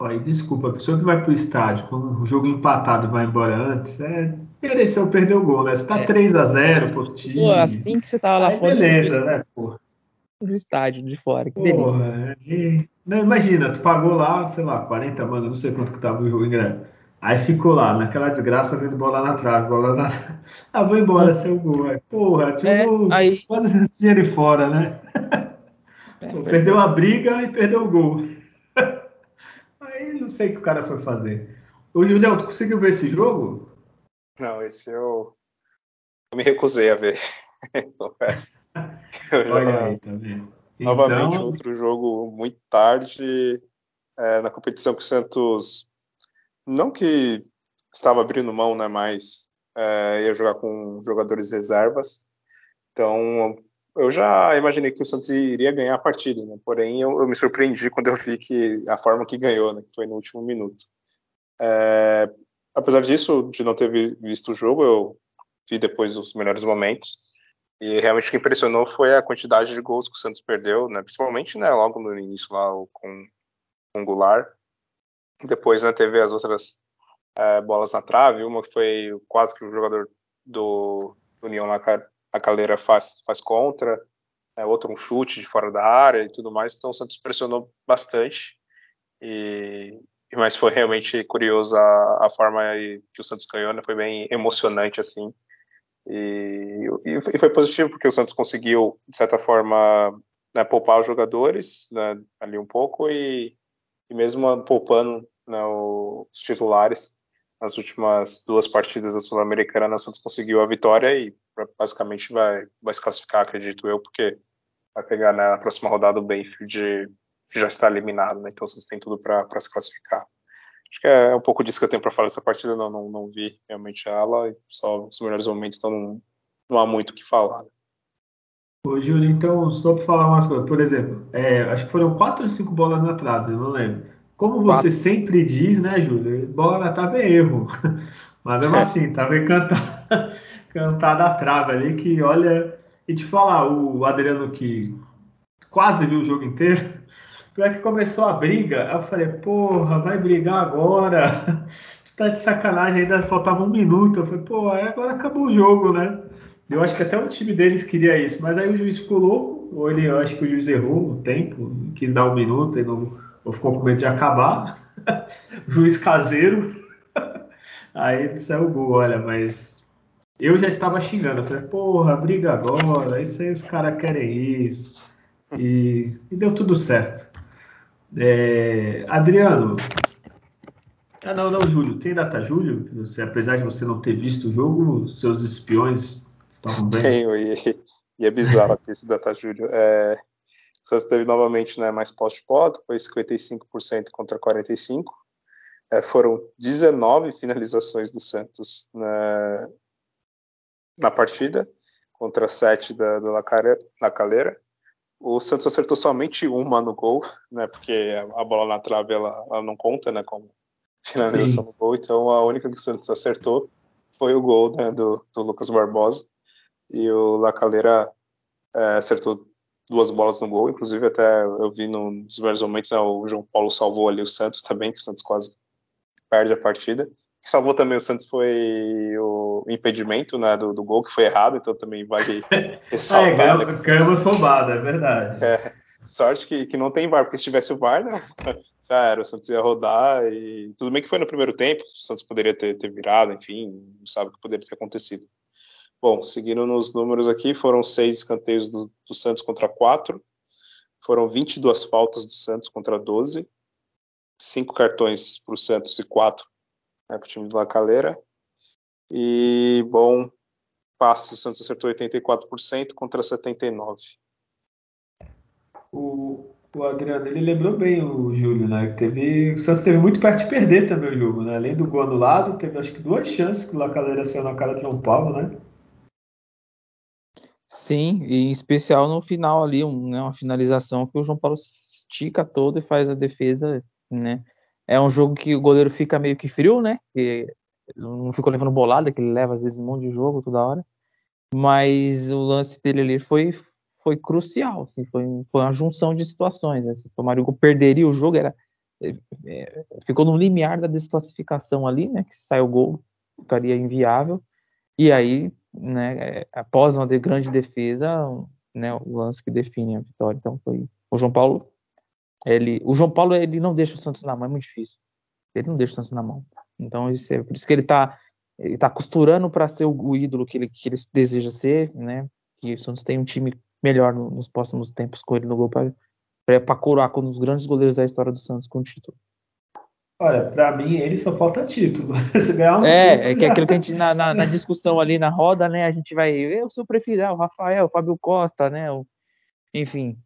Olha, desculpa, a pessoa que vai pro estádio com o jogo empatado e vai embora antes, é, mereceu perder o gol, né? Você tá é. 3x0 pro time. Pô, assim que você tava lá Aí fora. Beleza, né, pô? No estádio de fora, que Porra, delícia. Não, imagina, tu pagou lá, sei lá, 40 mano, não sei quanto que tava o jogo ingresso. Aí ficou lá, naquela desgraça, vendo bola na trave, bola na. Ah, vou embora, hum. seu gol. Aí, porra, tipo, é, aí... quase esse dinheiro fora, né? É, Pô, perdeu a briga e perdeu o gol não sei o que o cara foi fazer. Ô, Julião, tu conseguiu ver esse jogo? Não, esse eu, eu me recusei a ver. Confesso. Olha aí, tá vendo? Novamente, então... outro jogo muito tarde, é, na competição que o Santos, não que estava abrindo mão, né, mas é, ia jogar com jogadores reservas. Então, eu já imaginei que o Santos iria ganhar a partida, né? porém eu, eu, me surpreendi quando eu vi que a forma que ganhou, né? que foi no último minuto. É, apesar disso, de não ter visto o jogo, eu vi depois os melhores momentos. E realmente o que impressionou foi a quantidade de gols que o Santos perdeu, né? principalmente né, logo no início lá com, o Goulart. Depois né, teve as outras é, bolas na trave, uma que foi quase que o jogador do, do União lá a Caldeira faz, faz contra, é, outro um chute de fora da área e tudo mais, então o Santos pressionou bastante, e, mas foi realmente curioso a, a forma que o Santos ganhou, né? foi bem emocionante assim, e, e, foi positivo porque o Santos conseguiu, de certa forma, né, poupar os jogadores né, ali um pouco e, e mesmo poupando né, os titulares, nas últimas duas partidas da Sul-Americana, o Santos conseguiu a vitória e basicamente vai, vai se classificar, acredito eu, porque vai pegar né, na próxima rodada o Benfield que já está eliminado, né? Então Santos tem tudo para se classificar. Acho que é um pouco disso que eu tenho para falar dessa partida, não, não, não vi realmente ela, só os melhores momentos, então não, não há muito o que falar. Ô, Júlio, então, só para falar umas coisas. Por exemplo, é, acho que foram quatro ou cinco bolas na trave, eu não lembro. Como você Quatro. sempre diz, né, Júlio? Bola na trave é erro. Mas mesmo assim, tava cantada, cantada a trave ali que, olha. E te falar, o Adriano que quase viu o jogo inteiro, pior que começou a briga, eu falei, porra, vai brigar agora? Tu tá de sacanagem, ainda faltava um minuto. Eu falei, pô, agora acabou o jogo, né? Eu acho que até o time deles queria isso, mas aí o juiz ficou louco, ou ele, eu acho que o juiz errou o tempo, quis dar um minuto e não, ou ficou com medo de acabar. juiz caseiro. Aí saiu o gol, olha, mas eu já estava xingando, eu falei, porra, briga agora, isso aí os caras querem isso. E, e deu tudo certo. É, Adriano. Ah, não, não, Júlio. Tem data Júlio? Você, apesar de você não ter visto o jogo, seus espiões estavam bem? Tenho, e, e é bizarro aqui esse data Júlio. É, o Santos teve novamente né, mais poste de foi 55% contra 45%. É, foram 19 finalizações do Santos na, na partida, contra 7 da, da Lacaleira. O Santos acertou somente uma no gol, né? Porque a bola na trave ela, ela não conta, né? Como finalização Sim. no gol. Então a única que o Santos acertou foi o gol né, do, do Lucas Barbosa. E o Lacaleira é, acertou duas bolas no gol. Inclusive até eu vi nos melhores momentos né, o João Paulo salvou ali o Santos também, que o Santos quase perde a partida. O que salvou também o Santos foi o impedimento né, do, do gol, que foi errado, então também vale ressaltar. é, ganhamos, né, ganhamos roubada, é verdade. É, sorte que, que não tem VAR, porque se tivesse o VAR, né, já era, o Santos ia rodar e tudo bem que foi no primeiro tempo, o Santos poderia ter, ter virado, enfim, não sabe o que poderia ter acontecido. Bom, seguindo nos números aqui, foram seis escanteios do, do Santos contra quatro, foram 22 faltas do Santos contra 12, cinco cartões para o Santos e quatro né, para o time do Lacaleira. E, bom, passe, o Santos acertou 84% contra 79%. O, o Adriano, ele lembrou bem o Júlio, né? Teve, o Santos teve muito perto de perder também o jogo, né? Além do gol anulado, teve acho que duas chances que o Lacaleira saiu na cara de João Paulo, né? Sim, e em especial no final ali, um, né, uma finalização que o João Paulo estica todo e faz a defesa né? É um jogo que o goleiro fica meio que frio, né? Que não ficou levando bolada, que ele leva às vezes um monte de jogo toda hora. Mas o lance dele ali foi, foi crucial, assim, foi, foi uma junção de situações. Né? Se o Marigo perderia o jogo, era, é, é, ficou no limiar da desclassificação ali, né? Que se sai o gol, ficaria inviável. E aí, né, é, após uma grande defesa, né, o lance que define a vitória. Então foi o João Paulo ele, o João Paulo ele não deixa o Santos na mão, é muito difícil. Ele não deixa o Santos na mão. Então, isso é, por isso que ele está ele tá costurando para ser o, o, ídolo que ele, que ele deseja ser, né? Que o Santos tem um time melhor no, nos próximos tempos com ele no gol para coroar com um dos grandes goleiros da história do Santos com o título. Olha, para mim ele só falta título. Ganhar um é, título, é que aquilo que a gente na, na, na, discussão ali na roda, né? A gente vai, eu sou prefiro ah, o Rafael, o Fábio Costa, né? O, enfim,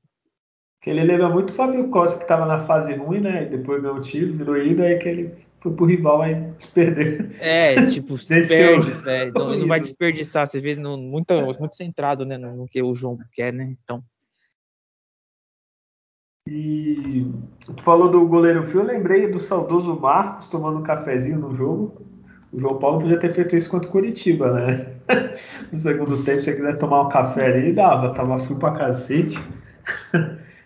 que ele lembra muito o Fábio Costa, que estava na fase ruim, né? E depois ganhou o título, virou ídolo, aí que ele foi pro rival aí se perder. É, tipo, se perde, velho. Então, ele não vai desperdiçar, você vê no, muito, muito centrado né, no, no, que o João quer, né? Então. E tu falou do goleiro Fio, eu lembrei do saudoso Marcos tomando um cafezinho no jogo. O João Paulo podia ter feito isso contra o Curitiba, né? No segundo tempo, se você quiser tomar um café ali, dava, tava frio pra cacete.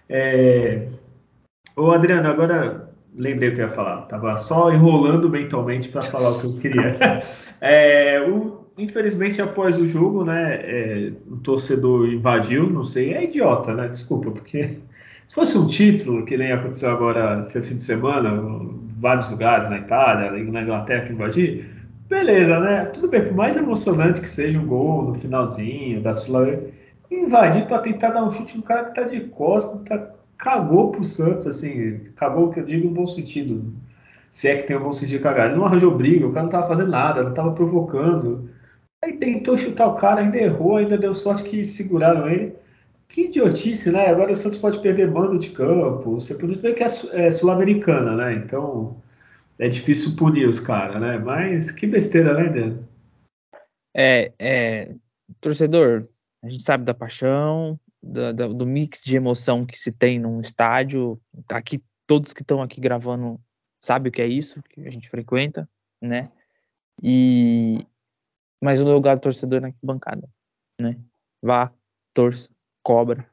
É... Ô Adriano, agora lembrei o que eu ia falar. Tava só enrolando mentalmente para falar o que eu queria. É, o, infelizmente, após o jogo, né, é, o torcedor invadiu, não sei, é idiota, né? Desculpa, porque se fosse um título, que nem aconteceu agora esse fim de semana, vários lugares na Itália, na Inglaterra que invadir, beleza, né? Tudo bem, por mais emocionante que seja um gol no finalzinho da Sul invadir para tentar dar um chute no cara que tá de costas, tá, cagou pro Santos, assim, cagou que eu digo no bom sentido. Se é que tem um bom sentido cagar. Ele não arranjou briga, o cara não tava fazendo nada, não tava provocando. Aí tentou chutar o cara, ainda errou, ainda deu sorte que seguraram ele. Que idiotice, né? Agora o Santos pode perder mando de campo. Você pode ver que é, é sul-americana, né? Então é difícil punir os caras, né? Mas que besteira, né, Dan? É, é, torcedor, a gente sabe da paixão, do, do, do mix de emoção que se tem num estádio. Aqui, todos que estão aqui gravando sabem o que é isso, que a gente frequenta, né? E mas o lugar do torcedor na bancada, né? Vá, torça, cobra,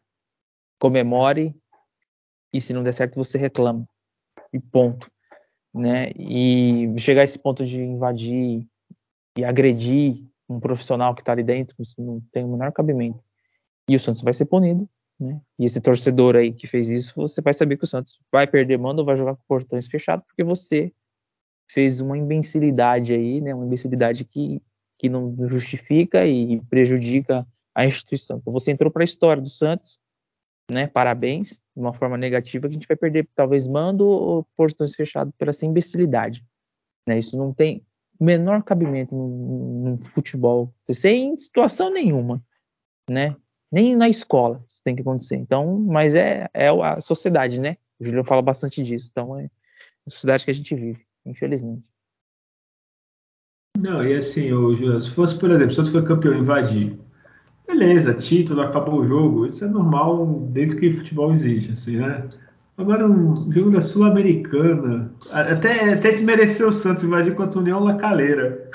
comemore e se não der certo você reclama e ponto, né? E chegar a esse ponto de invadir e agredir um profissional que está ali dentro, isso não tem o menor cabimento. E o Santos vai ser punido, né? E esse torcedor aí que fez isso, você vai saber que o Santos vai perder mando vai jogar com portões fechados porque você fez uma imbecilidade aí, né? Uma imbecilidade que, que não justifica e prejudica a instituição. Então você entrou para a história do Santos, né? Parabéns, de uma forma negativa que a gente vai perder talvez mando ou portões fechados pela essa imbecilidade, né? Isso não tem menor cabimento no, no futebol, sem situação nenhuma, né? Nem na escola isso tem que acontecer. Então, mas é, é a sociedade, né? O Julião fala bastante disso. Então, é a sociedade que a gente vive, infelizmente. Não, e assim, o Julião, se fosse, por exemplo, se fosse campeão invadir, beleza, título, acabou o jogo, isso é normal desde que futebol existe, assim, né? Agora, um jogo da Sul-Americana, até, até desmereceu o Santos invadir contra o União Lacaleira.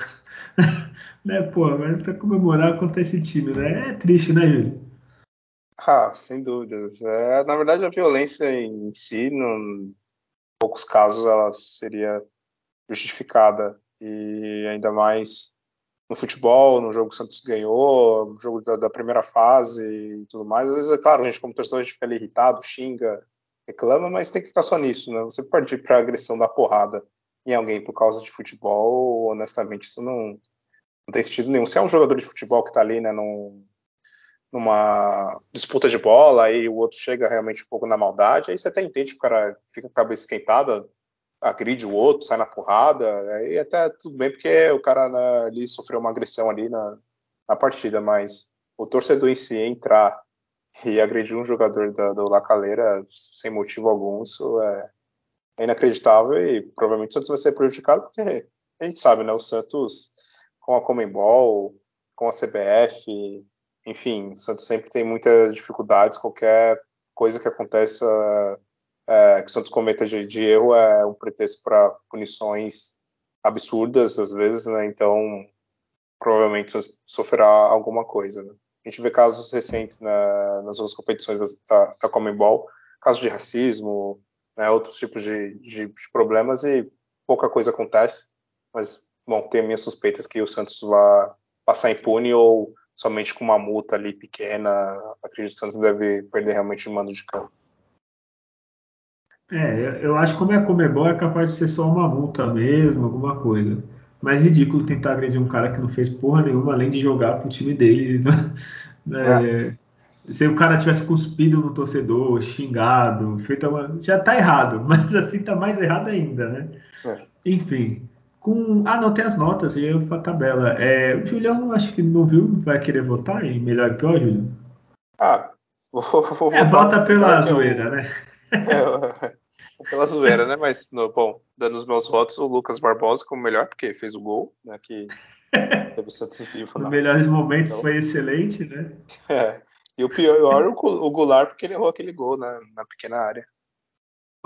né, pô, mas pra comemorar contra esse time, né? É triste, né, Júlio? Ah, sem dúvidas. É, na verdade, a violência em si, em poucos casos, ela seria justificada. E ainda mais no futebol, no jogo que o Santos ganhou, no jogo da, da, primeira fase e tudo mais. Às vezes, é claro, a gente, como torcedor, a gente fica ali irritado, xinga, reclama, mas tem que ficar só nisso, né? Você partir para agressão da porrada em alguém por causa de futebol, honestamente, isso não, não tem sentido nenhum. Se é um jogador de futebol que está ali, né, num, numa disputa de bola, aí o outro chega realmente um pouco na maldade, aí você até entende que o cara fica com a cabeça esquentada, agride o outro, sai na porrada, aí até tudo bem, porque o cara né, ali sofreu uma agressão ali na, na partida, mas o torcedor em si entrar e agredir um jogador da, do Lacaleira sem motivo algum, isso é, é, inacreditável e provavelmente o Santos vai ser prejudicado porque a gente sabe, né, o Santos com a Comembol, com a CBF, enfim, o Santos sempre tem muitas dificuldades, qualquer coisa que aconteça é, que o Santos cometa de, de erro é um pretexto para punições absurdas às vezes, né, então provavelmente sofrerá alguma coisa, né. A gente vê casos recentes na, nas outras competições da, da Comembol, casos de racismo, né, outros tipos de, de, de, problemas e pouca coisa acontece. Mas, bom, tenho minhas suspeitas que o Santos vai passar impune ou somente com uma multa ali pequena. Acredito que o Santos deve perder realmente o mando de campo. É, eu acho que como é Comebol é capaz de ser só uma multa mesmo, alguma coisa. Mas ridículo tentar agredir um cara que não fez porra nenhuma além de jogar pro time dele. Né? É, se o cara tivesse cuspido no torcedor, xingado, feito uma... já tá errado, mas assim tá mais errado ainda, né? É. Enfim. Com... Ah, não, tem as notas e eu a tabela. É, o Julião, acho que não viu, vai querer votar em melhor e pior, Júlio? Ah, vou, vou é, vota pela zoeira, eu... né? É, pela zoeira, né? Mas, no, bom, dando os meus votos, o Lucas Barbosa como melhor, porque fez o gol, né? Que teve o Santos vivo. Nos melhores momentos então, foi excelente, né? É. E o pior é o, o Goulart, porque ele errou aquele gol na, na pequena área.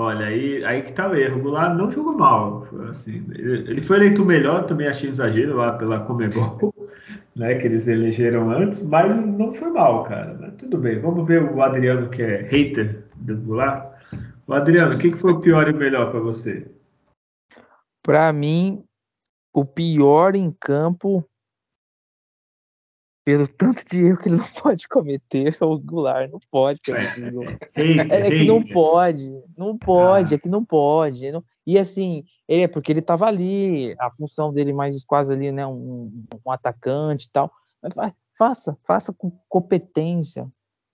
Olha, aí, aí que tá o erro. O Goulart não jogou mal. Assim, ele foi eleito o melhor, também achei exagero lá pela Comebol, né? Que eles elegeram antes, mas não foi mal, cara. Mas tudo bem. Vamos ver o Adriano, que é hater do Goulart. O Adriano, o que, que foi o pior e o melhor para você? Para mim, o pior em campo, pelo tanto de erro que ele não pode cometer, é o Goulart. Não pode é, é, que não pode, não pode, ah. é que não pode. Não... E assim, ele é porque ele tava ali, a função dele mais quase ali, né? Um, um atacante e tal. Mas faça, faça com competência.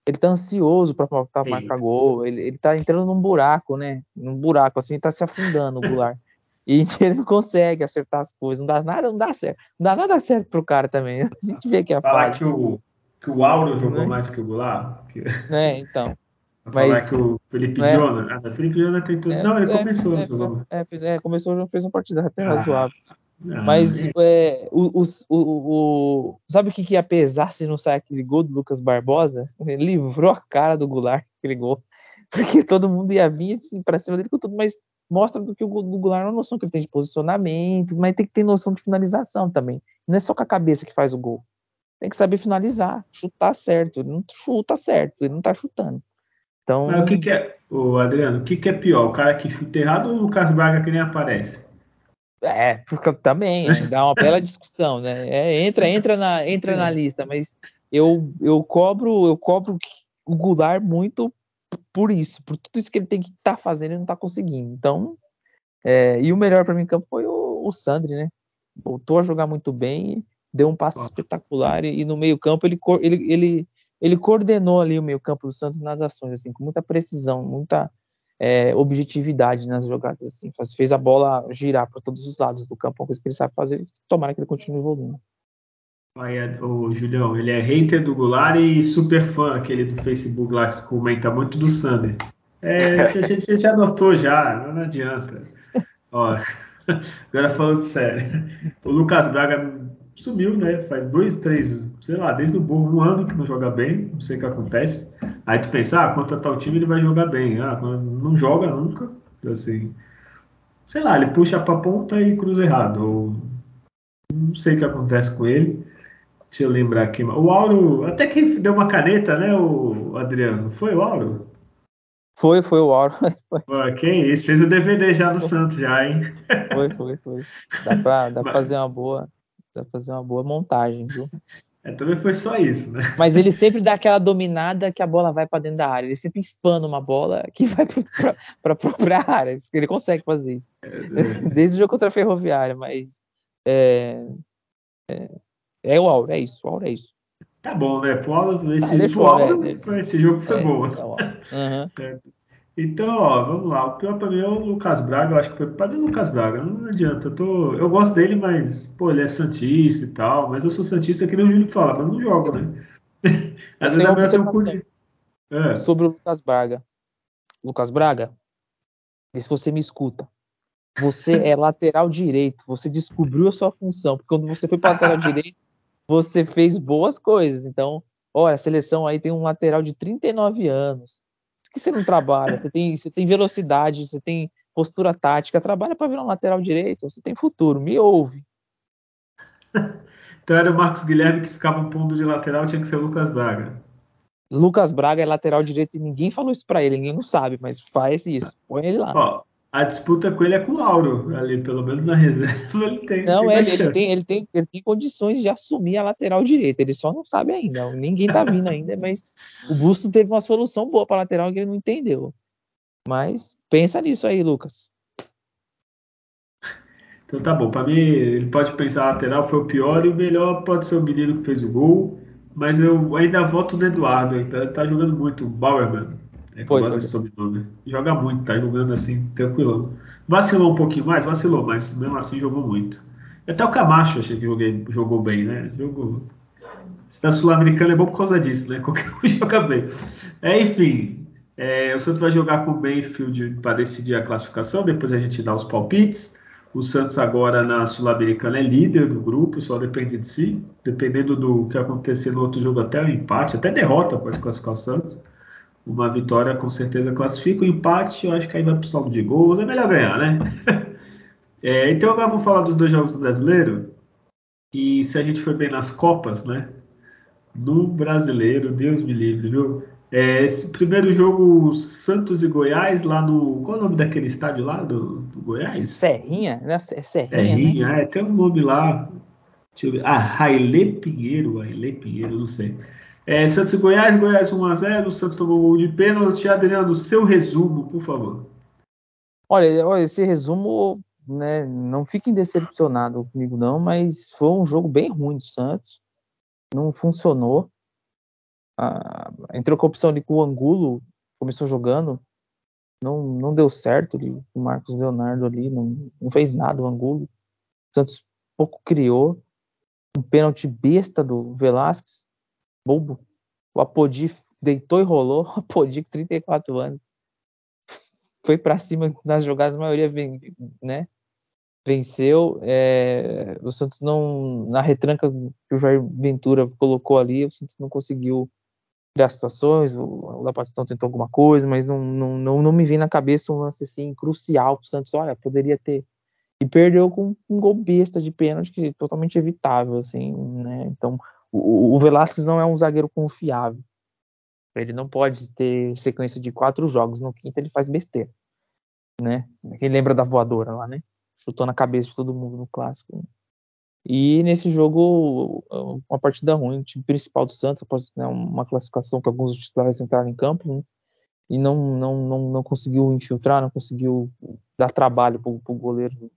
Ele tá ansioso para marcar gol. Ele, ele tá entrando num buraco, né? Num buraco, assim, tá se afundando o Goulart. E ele não consegue acertar as coisas. Não dá nada, não dá certo. Não dá nada certo pro cara também. A gente vê que é Falar que o, que o Auro jogou né? mais que o Goulart. Que... É, então. Mas, falar que o Felipe é. Ah, Felipe Jonathan tem tudo. É, não, ele é, começou é, no. É, fez, é, começou, fez uma partida até ah, razoável. Ah, Mas é. É, o, o, o, sabe o que, que ia pesar se não sair aquele gol do Lucas Barbosa? Ele livrou a cara do Goulart aquele gol. Porque todo mundo ia vir assim, pra cima dele com tudo, mas mostra do que o Goulart é uma noção que ele tem de posicionamento, mas tem que ter noção de finalização também. Não é só com a cabeça que faz o gol. Tem que saber finalizar, chutar certo. Ele não chuta certo, ele não tá chutando. Então... Mas o que, que é, o Adriano, o que, que é pior? O cara que chuta errado ou o Lucas Braga que nem aparece? É, também, é, dá uma bela discussão, né? É, entra, entra na, entra na lista, mas eu, eu cobro, eu cobro o Goulart muito por isso, por tudo isso que ele tem que estar tá fazendo e não está conseguindo. Então, é, e o melhor para mim em campo foi o, o Sandri, né? Voltou a jogar muito bem, deu um passe espetacular e, e, no meio campo ele, ele, ele, ele coordenou ali o meio campo do Santos nas ações, assim, com muita precisão, muita é, objetividade nas jogadas, assim, fez a bola girar para todos os lados do campo, uma coisa que ele sabe fazer, tomara que ele continue evoluindo. O Julião, ele é hater do Goulart e super fã, aquele do Facebook lá que comenta muito do Sander. É, a gente já anotou já, não adianta. Ó, agora falando sério, o Lucas Braga sumiu, né? Faz dois, três, sei lá, desde o burro, um ano que não joga bem, não sei o que acontece. Aí tu pensa, ah, contra tal time ele vai jogar bem. Ah, não joga nunca. Assim, sei lá, ele puxa pra ponta e cruza errado. Ou, não sei o que acontece com ele. Deixa eu lembrar aqui. O Auro, até que deu uma caneta, né, o Adriano? Foi o Auro? Foi, foi o Auro. que isso, fez o DVD já no Santos, já, hein? Foi, foi, foi. Dá pra, dá pra fazer uma boa. Dá pra fazer uma boa montagem, viu? É, também foi só isso, né? Mas ele sempre dá aquela dominada que a bola vai para dentro da área. Ele sempre espana uma bola que vai para a própria área. Ele consegue fazer isso. É. Desde o jogo contra a Ferroviária, mas. É, é, é o Auro, é isso. O Auro é isso. Tá bom, né? Pro Auro, esse, ah, pro Auro, é, esse jogo foi é, bom. Uhum. Então, ó, vamos lá. O pior pra mim é o Lucas Braga. Eu acho que foi para mim o Lucas Braga. Não adianta. Eu, tô, eu gosto dele, mas, pô, ele é Santista e tal. Mas eu sou Santista que nem o Júlio fala, mas não jogo, né? Às vezes é ter é. Sobre o Lucas Braga. Lucas Braga, vê se você me escuta. Você é lateral direito. Você descobriu a sua função. Porque quando você foi para lateral direito, você fez boas coisas. Então, olha, a seleção aí tem um lateral de 39 anos. Que você não trabalha? Você tem, você tem velocidade, você tem postura tática. Trabalha para virar um lateral direito. Você tem futuro. Me ouve. Então era o Marcos Guilherme que ficava um ponto de lateral, tinha que ser o Lucas Braga. Lucas Braga é lateral direito e ninguém falou isso para ele, ninguém não sabe, mas faz isso. Põe ele lá. Ó, a disputa com ele é com o Lauro, ali, pelo menos na reserva ele tem. Não, tem ele, ele, tem, ele, tem, ele tem condições de assumir a lateral direita, ele só não sabe ainda. Ninguém tá vindo ainda, mas o Busto teve uma solução boa para lateral que ele não entendeu. Mas pensa nisso aí, Lucas. Então tá bom, para mim ele pode pensar lateral foi o pior e o melhor pode ser o menino que fez o gol, mas eu ainda voto no Eduardo, ele tá, tá jogando muito, o Bauerman. É foi, foi. sobrenome. Joga muito, tá jogando assim, tranquilo. Vacilou um pouquinho mais, vacilou, mas mesmo assim jogou muito. Até o Camacho achei que joguei, jogou bem, né? Jogou. Da Sul-Americana é bom por causa disso, né? Qualquer um joga bem. É, enfim, é, o Santos vai jogar com o Benfield para decidir a classificação, depois a gente dá os palpites. O Santos agora na Sul-Americana é líder do grupo, só depende de si. Dependendo do que acontecer no outro jogo, até o empate, até derrota pode classificar o Santos. Uma vitória com certeza classifica. O empate, eu acho que aí vai pro saldo de gols. É melhor ganhar, né? é, então agora vamos falar dos dois jogos do brasileiro. E se a gente for bem nas Copas, né? No brasileiro, Deus me livre, viu? É, esse primeiro jogo, Santos e Goiás, lá no. Qual é o nome daquele estádio lá do, do Goiás? Serrinha, né? É Serrinha. Serrinha, né? é, tem um nome lá. Deixa eu ver. Ah, Railê Pinheiro, Railê Pinheiro, não sei. É, Santos e Goiás, Goiás 1x0, Santos tomou gol de pênalti. Adriano, seu resumo, por favor. Olha, olha esse resumo, né, não fiquem decepcionados comigo não, mas foi um jogo bem ruim do Santos. Não funcionou. Ah, entrou com a opção ali com o Angulo, começou jogando, não, não deu certo. Ele, o Marcos Leonardo ali não, não fez nada, o Angulo. O Santos pouco criou. Um pênalti besta do Velasquez bobo. O Apodi deitou e rolou. O Apodi com 34 anos. Foi para cima nas jogadas, a maioria, né? venceu. É, o Santos não, na retranca que o Jair Ventura colocou ali, o Santos não conseguiu criar situações. O Lapatistão tentou alguma coisa, mas não, não, não, não me vem na cabeça um lance assim crucial para o Santos. Olha, poderia ter. E perdeu com um gol besta de pênalti, que é totalmente evitável, assim, né? Então, o, o Velasquez não é um zagueiro confiável. Ele não pode ter sequência de quatro jogos. No quinto ele faz besteira, né? Quem lembra da voadora lá, né? Chutou na cabeça de todo mundo no clássico. E nesse jogo, uma partida ruim, o time principal do Santos, após né, uma classificação que alguns titulares entraram em campo, né? e não, não, não, não conseguiu infiltrar, não conseguiu dar trabalho para o goleiro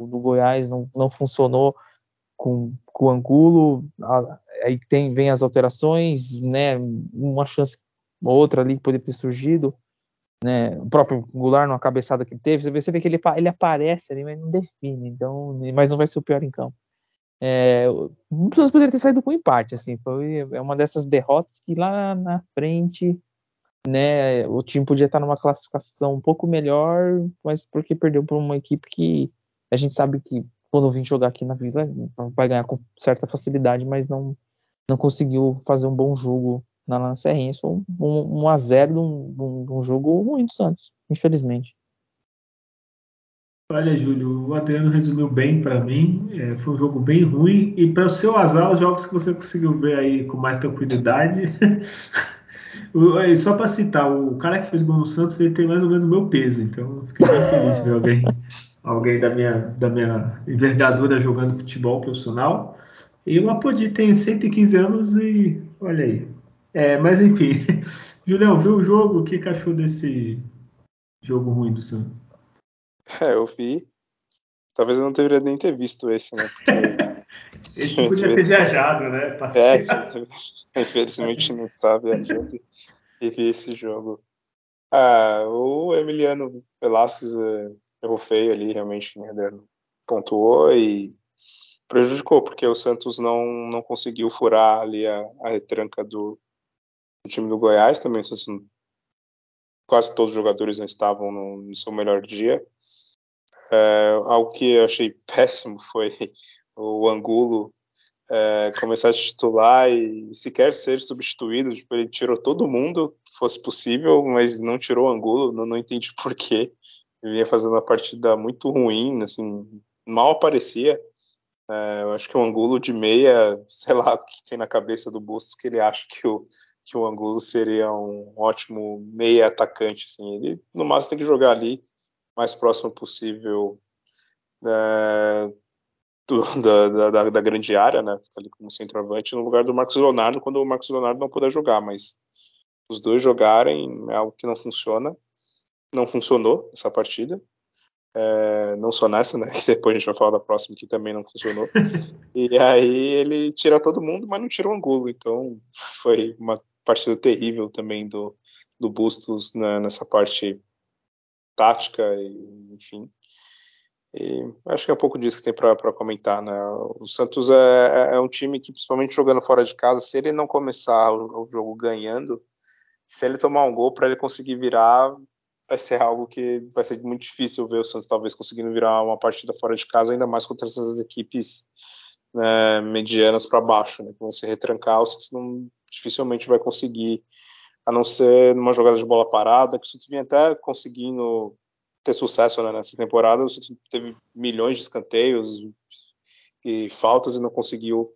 do Goiás, não, não funcionou com, com o Angulo, aí tem, vem as alterações, né, uma chance ou outra ali que poderia ter surgido, né, o próprio Goulart numa cabeçada que teve, você vê, você vê que ele, ele aparece ali, mas não define, então, mas não vai ser o pior em campo. É, o Santos poderia ter saído com empate, assim, foi é uma dessas derrotas que lá na frente, né, o time podia estar numa classificação um pouco melhor, mas porque perdeu para uma equipe que a gente sabe que quando vim jogar aqui na Vila vai ganhar com certa facilidade, mas não não conseguiu fazer um bom jogo na Lancerrense, foi um, um, a zero de um, um, um jogo ruim do Santos, infelizmente. Olha, Júlio, o Adriano resumiu bem para mim. É, foi um jogo bem ruim. E para o seu azar, os jogos que você conseguiu ver aí com mais tranquilidade. Só para citar, o cara que fez gol no Santos ele tem mais ou menos o meu peso. Então eu fiquei bem feliz de ver alguém, alguém da, minha, da minha envergadura jogando futebol profissional. E o Apodi tem 115 anos e olha aí. É, mas enfim, Julião, viu o jogo? O que, que achou desse jogo ruim do Santos? É, eu vi. Talvez eu não deveria nem ter visto esse, né? Porque... esse podia ter viajado, né? É, infelizmente não estava viajando e vi esse jogo. Ah, o Emiliano Velasquez é, errou feio ali, realmente, né? pontuou e prejudicou, porque o Santos não, não conseguiu furar ali a, a retranca do, do time do Goiás, também o Santos quase todos os jogadores não estavam no, no seu melhor dia. É, algo que eu achei péssimo foi o Angulo é, começar a titular e sequer ser substituído. Tipo, ele tirou todo mundo que fosse possível, mas não tirou o Angulo. Não, não entendi por quê. Ele vinha fazendo uma partida muito ruim, assim, mal aparecia. É, eu acho que o Angulo de meia, sei lá o que tem na cabeça do Bustos, que ele acha que o, que o Angulo seria um ótimo meia atacante. Assim. Ele, no máximo, tem que jogar ali mais próximo possível é, do, da, da, da, grande área, né? Fica ali como centroavante no lugar do Marcos Leonardo, quando o Marcos Leonardo não puder jogar. Mas os dois jogarem é algo que não funciona. Não funcionou essa partida. É, não só nessa, né? Depois a gente vai falar da próxima que também não funcionou. e aí ele tira todo mundo, mas não tira o Angulo. Então foi uma partida terrível também do, do Bustos né, nessa parte tática, e, enfim. E acho que é um pouco disso que tem para comentar, né? O Santos é, é, é, um time que, principalmente jogando fora de casa, se ele não começar o, o jogo ganhando, se ele tomar um gol para ele conseguir virar, vai ser algo que vai ser muito difícil ver o Santos talvez conseguindo virar uma partida fora de casa, ainda mais contra essas equipes né, medianas para baixo, né? Que vão se retrancar, o Santos não, dificilmente vai conseguir a não ser numa jogada de bola parada, que o Santos vinha até conseguindo ter sucesso né, nessa temporada. O Santos teve milhões de escanteios e faltas e não conseguiu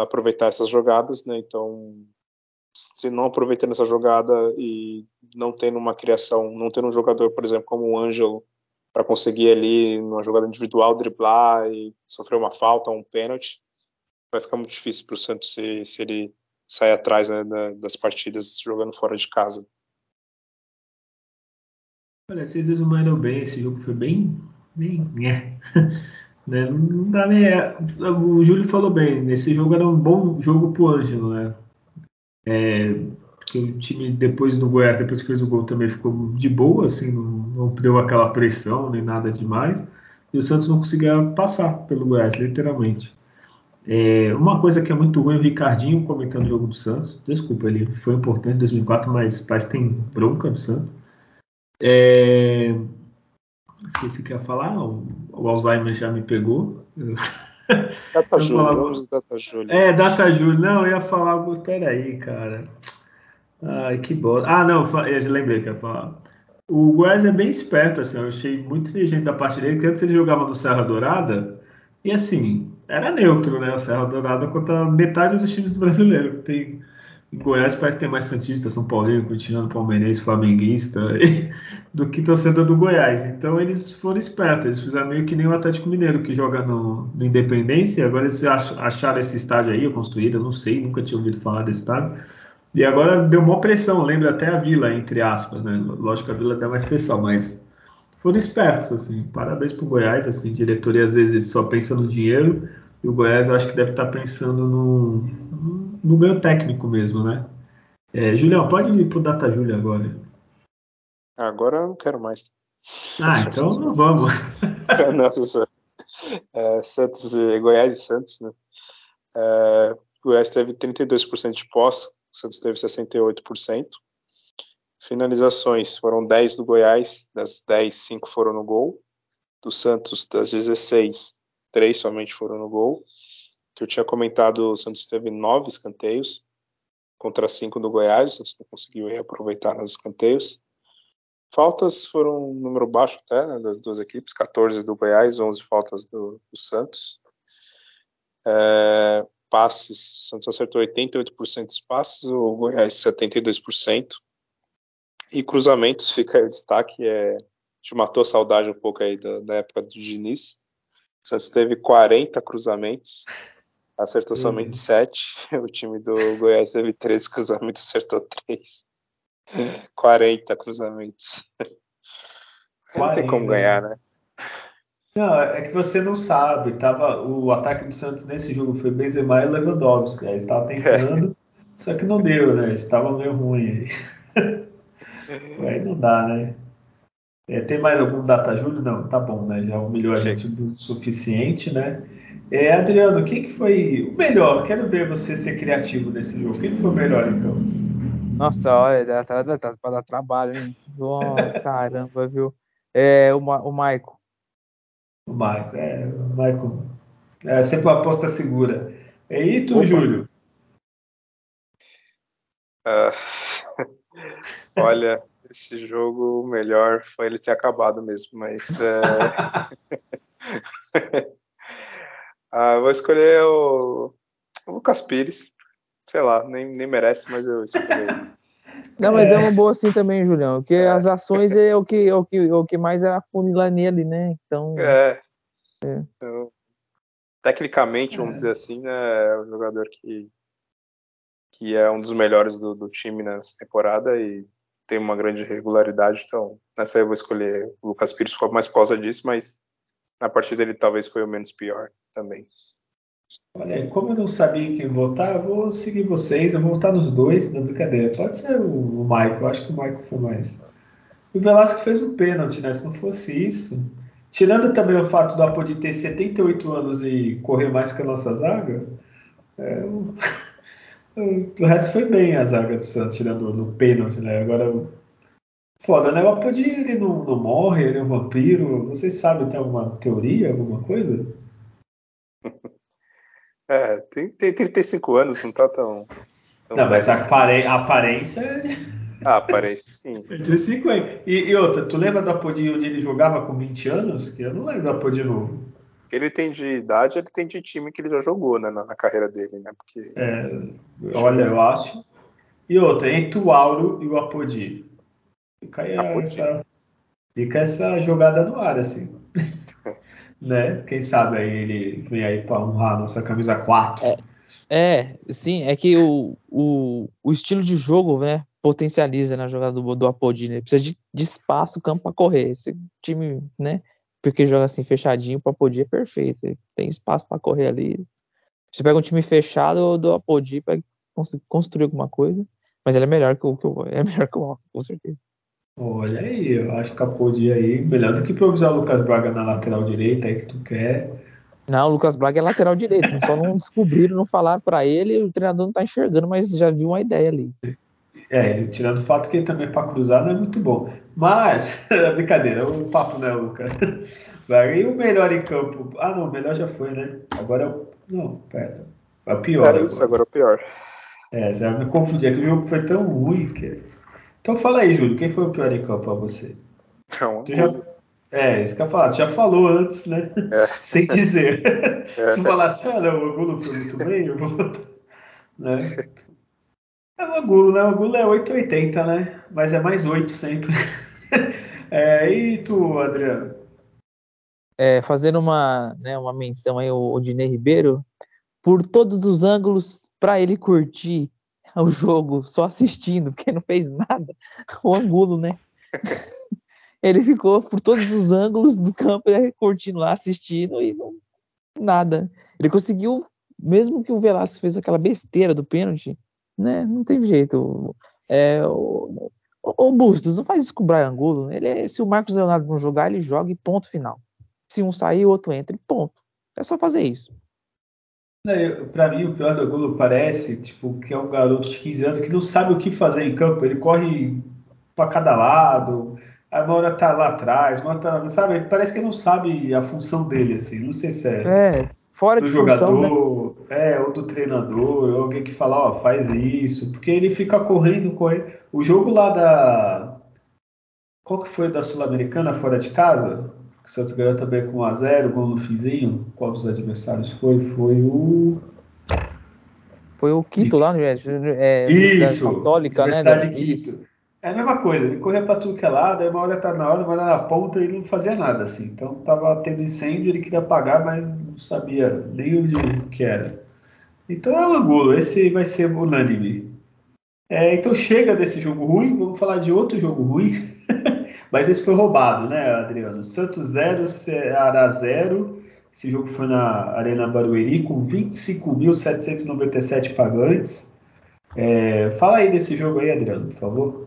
aproveitar essas jogadas, né? Então, se não aproveitando essa jogada e não tendo uma criação, não tendo um jogador, por exemplo, como o Ângelo, para conseguir ali, numa jogada individual, driblar e sofrer uma falta, um pênalti, vai ficar muito difícil para o Santos se, se ele sai atrás né, das partidas jogando fora de casa. Olha, vocês resumiram bem, esse jogo foi bem. bem né? né? Não dá nem. É, o Júlio falou bem, esse jogo era um bom jogo pro Ângelo, né? É, porque o time depois do Goiás, depois que fez o gol, também ficou de boa, assim, não, não deu aquela pressão nem nada demais. E o Santos não conseguia passar pelo Goiás, literalmente. É, uma coisa que é muito ruim, o Ricardinho comentando o jogo do Santos. Desculpa, ele foi importante em 2004, mas parece que tem bronca do Santos. É, esqueci o que ia falar, o, o Alzheimer já me pegou. Data Júlio, falar... vamos Data Júlio. É, Data Júlio. Não, eu ia falar algo. Peraí, cara. Ai, que bosta. Ah, não, eu lembrei que ia falar. O Goiás é bem esperto, assim, eu achei muito inteligente da parte dele, que antes ele jogava no Serra Dourada, e assim, era neutro, né? O Serra Dourada contra metade dos times do brasileiro. Tem, Goiás parece tem mais Santista, São Paulino, Continuando, Palmeirense, Flamenguista, do que torcedor do Goiás. Então eles foram espertos, eles fizeram meio que nem o Atlético Mineiro, que joga no, no Independência, agora eles acharam esse estádio aí, construído, eu não sei, nunca tinha ouvido falar desse estádio. E agora deu uma pressão, lembra até a Vila, entre aspas, né? Lógico que a Vila dá mais pressão, mas foram espertos, assim. Parabéns pro Goiás, assim, diretoria às vezes só pensa no dinheiro, e o Goiás eu acho que deve estar pensando no, no ganho técnico mesmo, né? É, Julião, pode ir pro Data Júlia agora. Agora eu não quero mais. Ah, então não vamos. Nossa, é, Santos, Goiás e Santos, né? É, Goiás teve 32% de posse, o Santos teve 68%. Finalizações foram 10 do Goiás, das 10, 5 foram no gol. Do Santos, das 16, 3 somente foram no gol. Que eu tinha comentado, o Santos teve 9 escanteios contra 5 do Goiás, o Santos não conseguiu reaproveitar nos escanteios. Faltas foram um número baixo até, né, das duas equipes, 14 do Goiás, 11 faltas do, do Santos. É, passes, o Santos acertou 88% dos passes, o Goiás 72%. E cruzamentos, fica aí o destaque, é, te matou a saudade um pouco aí da, da época do Diniz. O Santos teve 40 cruzamentos, acertou uhum. somente 7. O time do Goiás teve 13 cruzamentos, acertou 3. 40 cruzamentos. 40, não tem como ganhar, né? Não, é que você não sabe. Tava, o ataque do Santos nesse jogo foi Benzema e Lewandowski. Eles estavam tentando, é. só que não deu, né? Estava meio ruim. Aí não dá, né? É, tem mais algum data Júlio? Não, tá bom, né? Já humilhou a gente o suficiente, né? É, Adriano, quem que foi o melhor? Quero ver você ser criativo nesse jogo. Quem foi o melhor, então? Nossa, olha, dá, dá, dá, dá pra dar trabalho, hein? Oh, caramba, viu? É, o, o Maico. O Maico, é, o Maico. É sempre uma aposta segura. E tu, Opa. Júlio? Uh, olha, esse jogo o melhor foi ele ter acabado mesmo, mas. É... ah, vou escolher o... o Lucas Pires. Sei lá, nem, nem merece, mas eu escolhi. Não, mas é. é uma boa assim também, Julião, porque é. as ações é o que, é o que, é o que mais é afunilar nele, né? Então. É. é. Então, tecnicamente, vamos dizer assim, né, é um jogador que, que é um dos melhores do, do time nessa temporada e tem uma grande regularidade, então nessa eu vou escolher o Lucas Pires mais por causa disso, mas na partida ele talvez foi o menos pior também. Olha, como eu não sabia quem votar, eu vou seguir vocês, eu vou votar nos dois, na brincadeira. Pode ser o, Michael, eu acho que o Michael foi mais. O Velasco fez o pênalti, né? Se não fosse isso. Tirando também o fato do Apodi ter 78 anos e correr mais que a nossa zaga, é. O resto foi bem a zaga do Santos, tirando o pênalti, né? Agora, foda, né? O Apodi ele não, não morre, ele é um vampiro. Vocês sabem, tem alguma teoria, alguma coisa? É, tem, tem 35 anos, não tá tão. tão não, mas a, assim. a aparência. É a aparência, sim. Entre 50. E, e outra, tu lembra do Apodi onde ele jogava com 20 anos? Que eu não lembro do Apodi novo. Ele tem de idade, ele tem de time que ele já jogou né, na, na carreira dele, né? Porque... É, olha, eu acho. E outra, entre o Auro e o Apodi. Fica, Apodi. Essa, fica essa jogada no ar, assim. né? Quem sabe aí ele vem aí para honrar a nossa camisa 4. É, é, sim, é que o, o, o estilo de jogo, né, potencializa na jogada do, do Apodi, né? Precisa de, de espaço, campo para correr. Esse time, né, porque joga assim fechadinho, o Apodi é perfeito. tem espaço para correr ali. Você pega um time fechado do Apodi para construir alguma coisa, mas ele é melhor que o que o, é melhor que o com certeza. Olha aí, eu acho que a podia aí, melhor do que improvisar o Lucas Braga na lateral direita aí que tu quer. Não, o Lucas Braga é lateral direito, só não descobriram, não falaram para ele, o treinador não tá enxergando, mas já viu uma ideia ali. É, tirando o fato que ele também para cruzar não é muito bom. Mas, brincadeira, o papo não é cara. E o melhor em campo? Ah, não, o melhor já foi, né? Agora é o. Não, pera. É o pior. É isso, agora é o pior. É, já me confundi. Aquele jogo foi tão ruim que. Então fala aí, Júlio, quem foi o pior em campo pra você? Não, já... É, isso que eu falar, já falou antes, né? É. Sem dizer. É. Se falasse, ah, não, o Angulo foi muito bem, eu vou. Né? É o Angulo, né? O Angulo é 880, né? Mas é mais 8 sempre. é, e tu, Adriano? É, fazendo uma, né, uma menção aí ao Odinei Ribeiro, por todos os ângulos, para ele curtir o jogo só assistindo, porque não fez nada, o Angulo, né? ele ficou por todos os ângulos do campo, curtindo lá, assistindo e não, nada. Ele conseguiu, mesmo que o Velasco fez aquela besteira do pênalti, né? Não tem jeito. É, o, o, Bustos não faz isso com o Brian Angulo. Ele é, se o Marcos Leonardo não jogar, ele joga e ponto final. Se um sair, o outro entra e ponto. É só fazer isso. Para mim, o pior do Angulo parece tipo, que é um garoto de 15 anos que não sabe o que fazer em campo. Ele corre para cada lado, a hora tá lá atrás, uma tá, sabe? Parece que não sabe a função dele, assim. Não sei se é, é fora do de jogador, função, né? É, ou do treinador, ou alguém que fala, ó, faz isso, porque ele fica correndo, correndo. O jogo lá da. Qual que foi da Sul-Americana fora de casa? O Santos ganhou também com 1x0, gol no finzinho. Qual dos adversários foi? Foi o. Foi o Quito lá, né? É, Isso, Católica, Universidade né? Quito. Isso. É a mesma coisa, ele corria para tudo que é lado, aí uma hora tá na hora, uma hora na ponta e ele não fazia nada assim. Então tava tendo incêndio, ele queria apagar, mas não sabia nem onde que era. Então é um angulo, esse vai ser unânime. É, então chega desse jogo ruim, vamos falar de outro jogo ruim. mas esse foi roubado, né, Adriano? Santos 0, Ceará 0. Esse jogo foi na Arena Barueri com 25.797 pagantes. É, fala aí desse jogo aí, Adriano, por favor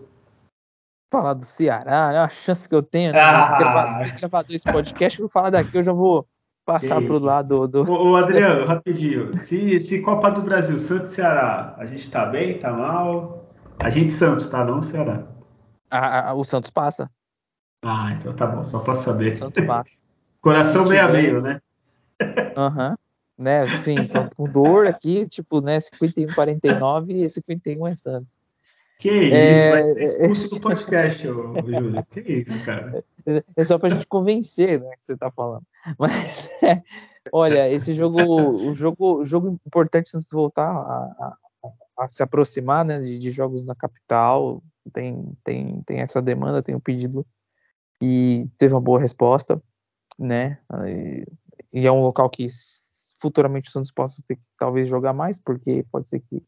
falar do Ceará, é a chance que eu tenho né, ah. de gravar, gravar dois podcasts, vou falar daqui, eu já vou passar para o lado do. Ô, ô, Adriano, rapidinho. Se, se Copa do Brasil, Santos e Ceará, a gente tá bem, tá mal? A gente Santos, tá? Não Ceará. Ah, o Santos passa. Ah, então tá bom, só para saber. O Santos passa. Coração meio a meio, né? Aham. Uhum. Né, sim, com dor aqui, tipo, né, 51, 49 e 51 é Santos. Que é, isso, vai ser expulso do podcast, ô, Júlio. Que isso, cara. É só pra gente convencer, né, que você tá falando. Mas, é, olha, esse jogo, o jogo, o jogo importante antes de voltar a, a, a se aproximar, né, de, de, jogos na capital, tem, tem, tem essa demanda, tem um pedido e teve uma boa resposta, né, e, e é um local que futuramente o Santos possa ter que talvez jogar mais, porque pode ser que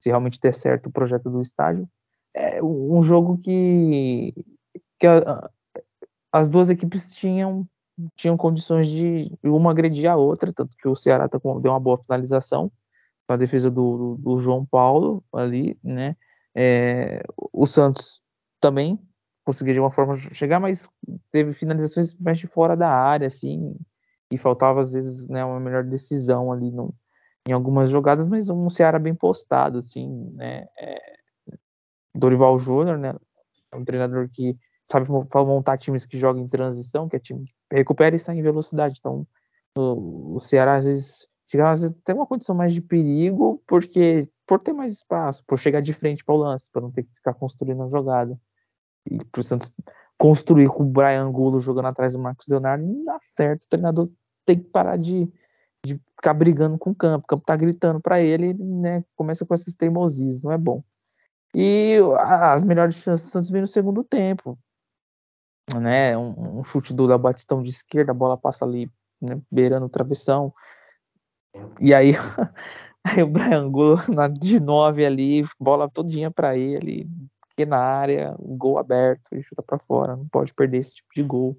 se realmente der certo o projeto do estádio. É um jogo que, que a, as duas equipes tinham, tinham condições de uma agredir a outra, tanto que o Ceará tá com, deu uma boa finalização com a defesa do, do, do João Paulo ali, né? É, o Santos também conseguiu de uma forma chegar, mas teve finalizações mais de fora da área, assim, e faltava às vezes né, uma melhor decisão ali no, em algumas jogadas, mas um Ceará bem postado, assim, né? É, Dorival Júnior, né? É um treinador que sabe montar times que jogam em transição, que é time que recupera e sai em velocidade. Então, o, o Ceará às vezes às vezes tem uma condição mais de perigo, porque por ter mais espaço, por chegar de frente para o lance, para não ter que ficar construindo a jogada. E para o Santos construir com o Brian Angulo jogando atrás do Marcos Leonardo, não dá certo. O treinador tem que parar de de ficar brigando com o campo. O campo tá gritando para ele, né? Começa com esses teimosias, não é bom. E as melhores chances do Santos vêm no segundo tempo. Né? Um, um chute do da Batistão de esquerda, a bola passa ali, né, beirando o travessão. E aí, aí o Brian Angulo de 9 ali, bola todinha para ele, pequena área, gol aberto, ele chuta para fora, não pode perder esse tipo de gol.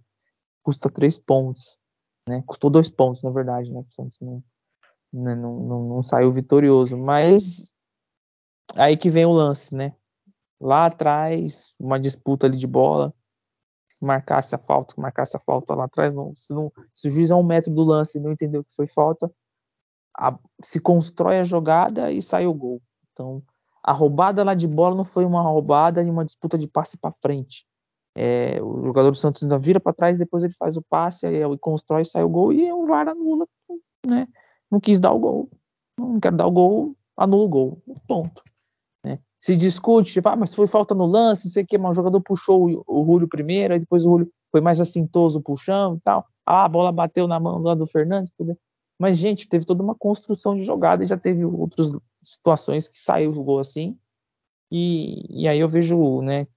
Custa três pontos. Né? Custou dois pontos, na verdade, né? O Santos não, né? não, não, não saiu vitorioso. Mas aí que vem o lance, né? Lá atrás, uma disputa ali de bola, marcasse a falta, marcasse a falta lá atrás, não, se, não, se o juiz a um metro do lance e não entendeu que foi falta, a, se constrói a jogada e sai o gol. Então, a roubada lá de bola não foi uma roubada e uma disputa de passe para frente. É, o jogador do Santos ainda vira para trás, depois ele faz o passe, aí ele constrói, sai o gol e o VAR anula, né? Não quis dar o gol, não quero dar o gol, anula o gol, ponto. Né? Se discute, tipo, ah, mas foi falta no lance, não sei o que, mas o jogador puxou o, Rúlio primeiro, aí depois o Rúlio foi mais assintoso puxando e tal. Ah, a bola bateu na mão lá do Fernandes. Mas, gente, teve toda uma construção de jogada e já teve outras situações que saiu o gol assim. E, e aí eu vejo, né,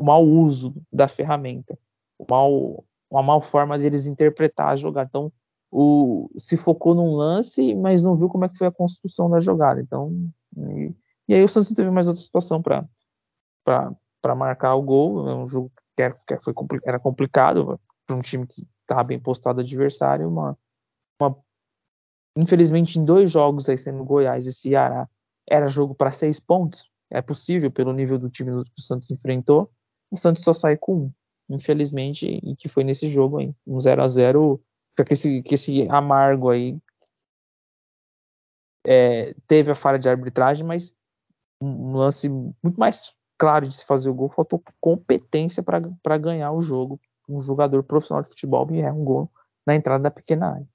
o mau uso da ferramenta, o mau, uma mal forma de eles interpretar a jogada. Então, o, se focou num lance, mas não viu como é que foi a construção da jogada. Então, e, e aí o Santos teve mais outra situação para marcar o gol. É um jogo que era, que foi, era complicado para um time que estava bem postado adversário. Uma, uma, infelizmente, em dois jogos aí, sendo Goiás e Ceará, era jogo para seis pontos. É possível pelo nível do time que o Santos enfrentou. O Santos só sai com um, infelizmente, e que foi nesse jogo aí. Um 0 a 0 fica esse, esse amargo aí. É, teve a falha de arbitragem, mas um lance muito mais claro de se fazer o gol, faltou competência para ganhar o jogo. Um jogador profissional de futebol e é um gol na entrada da pequena área.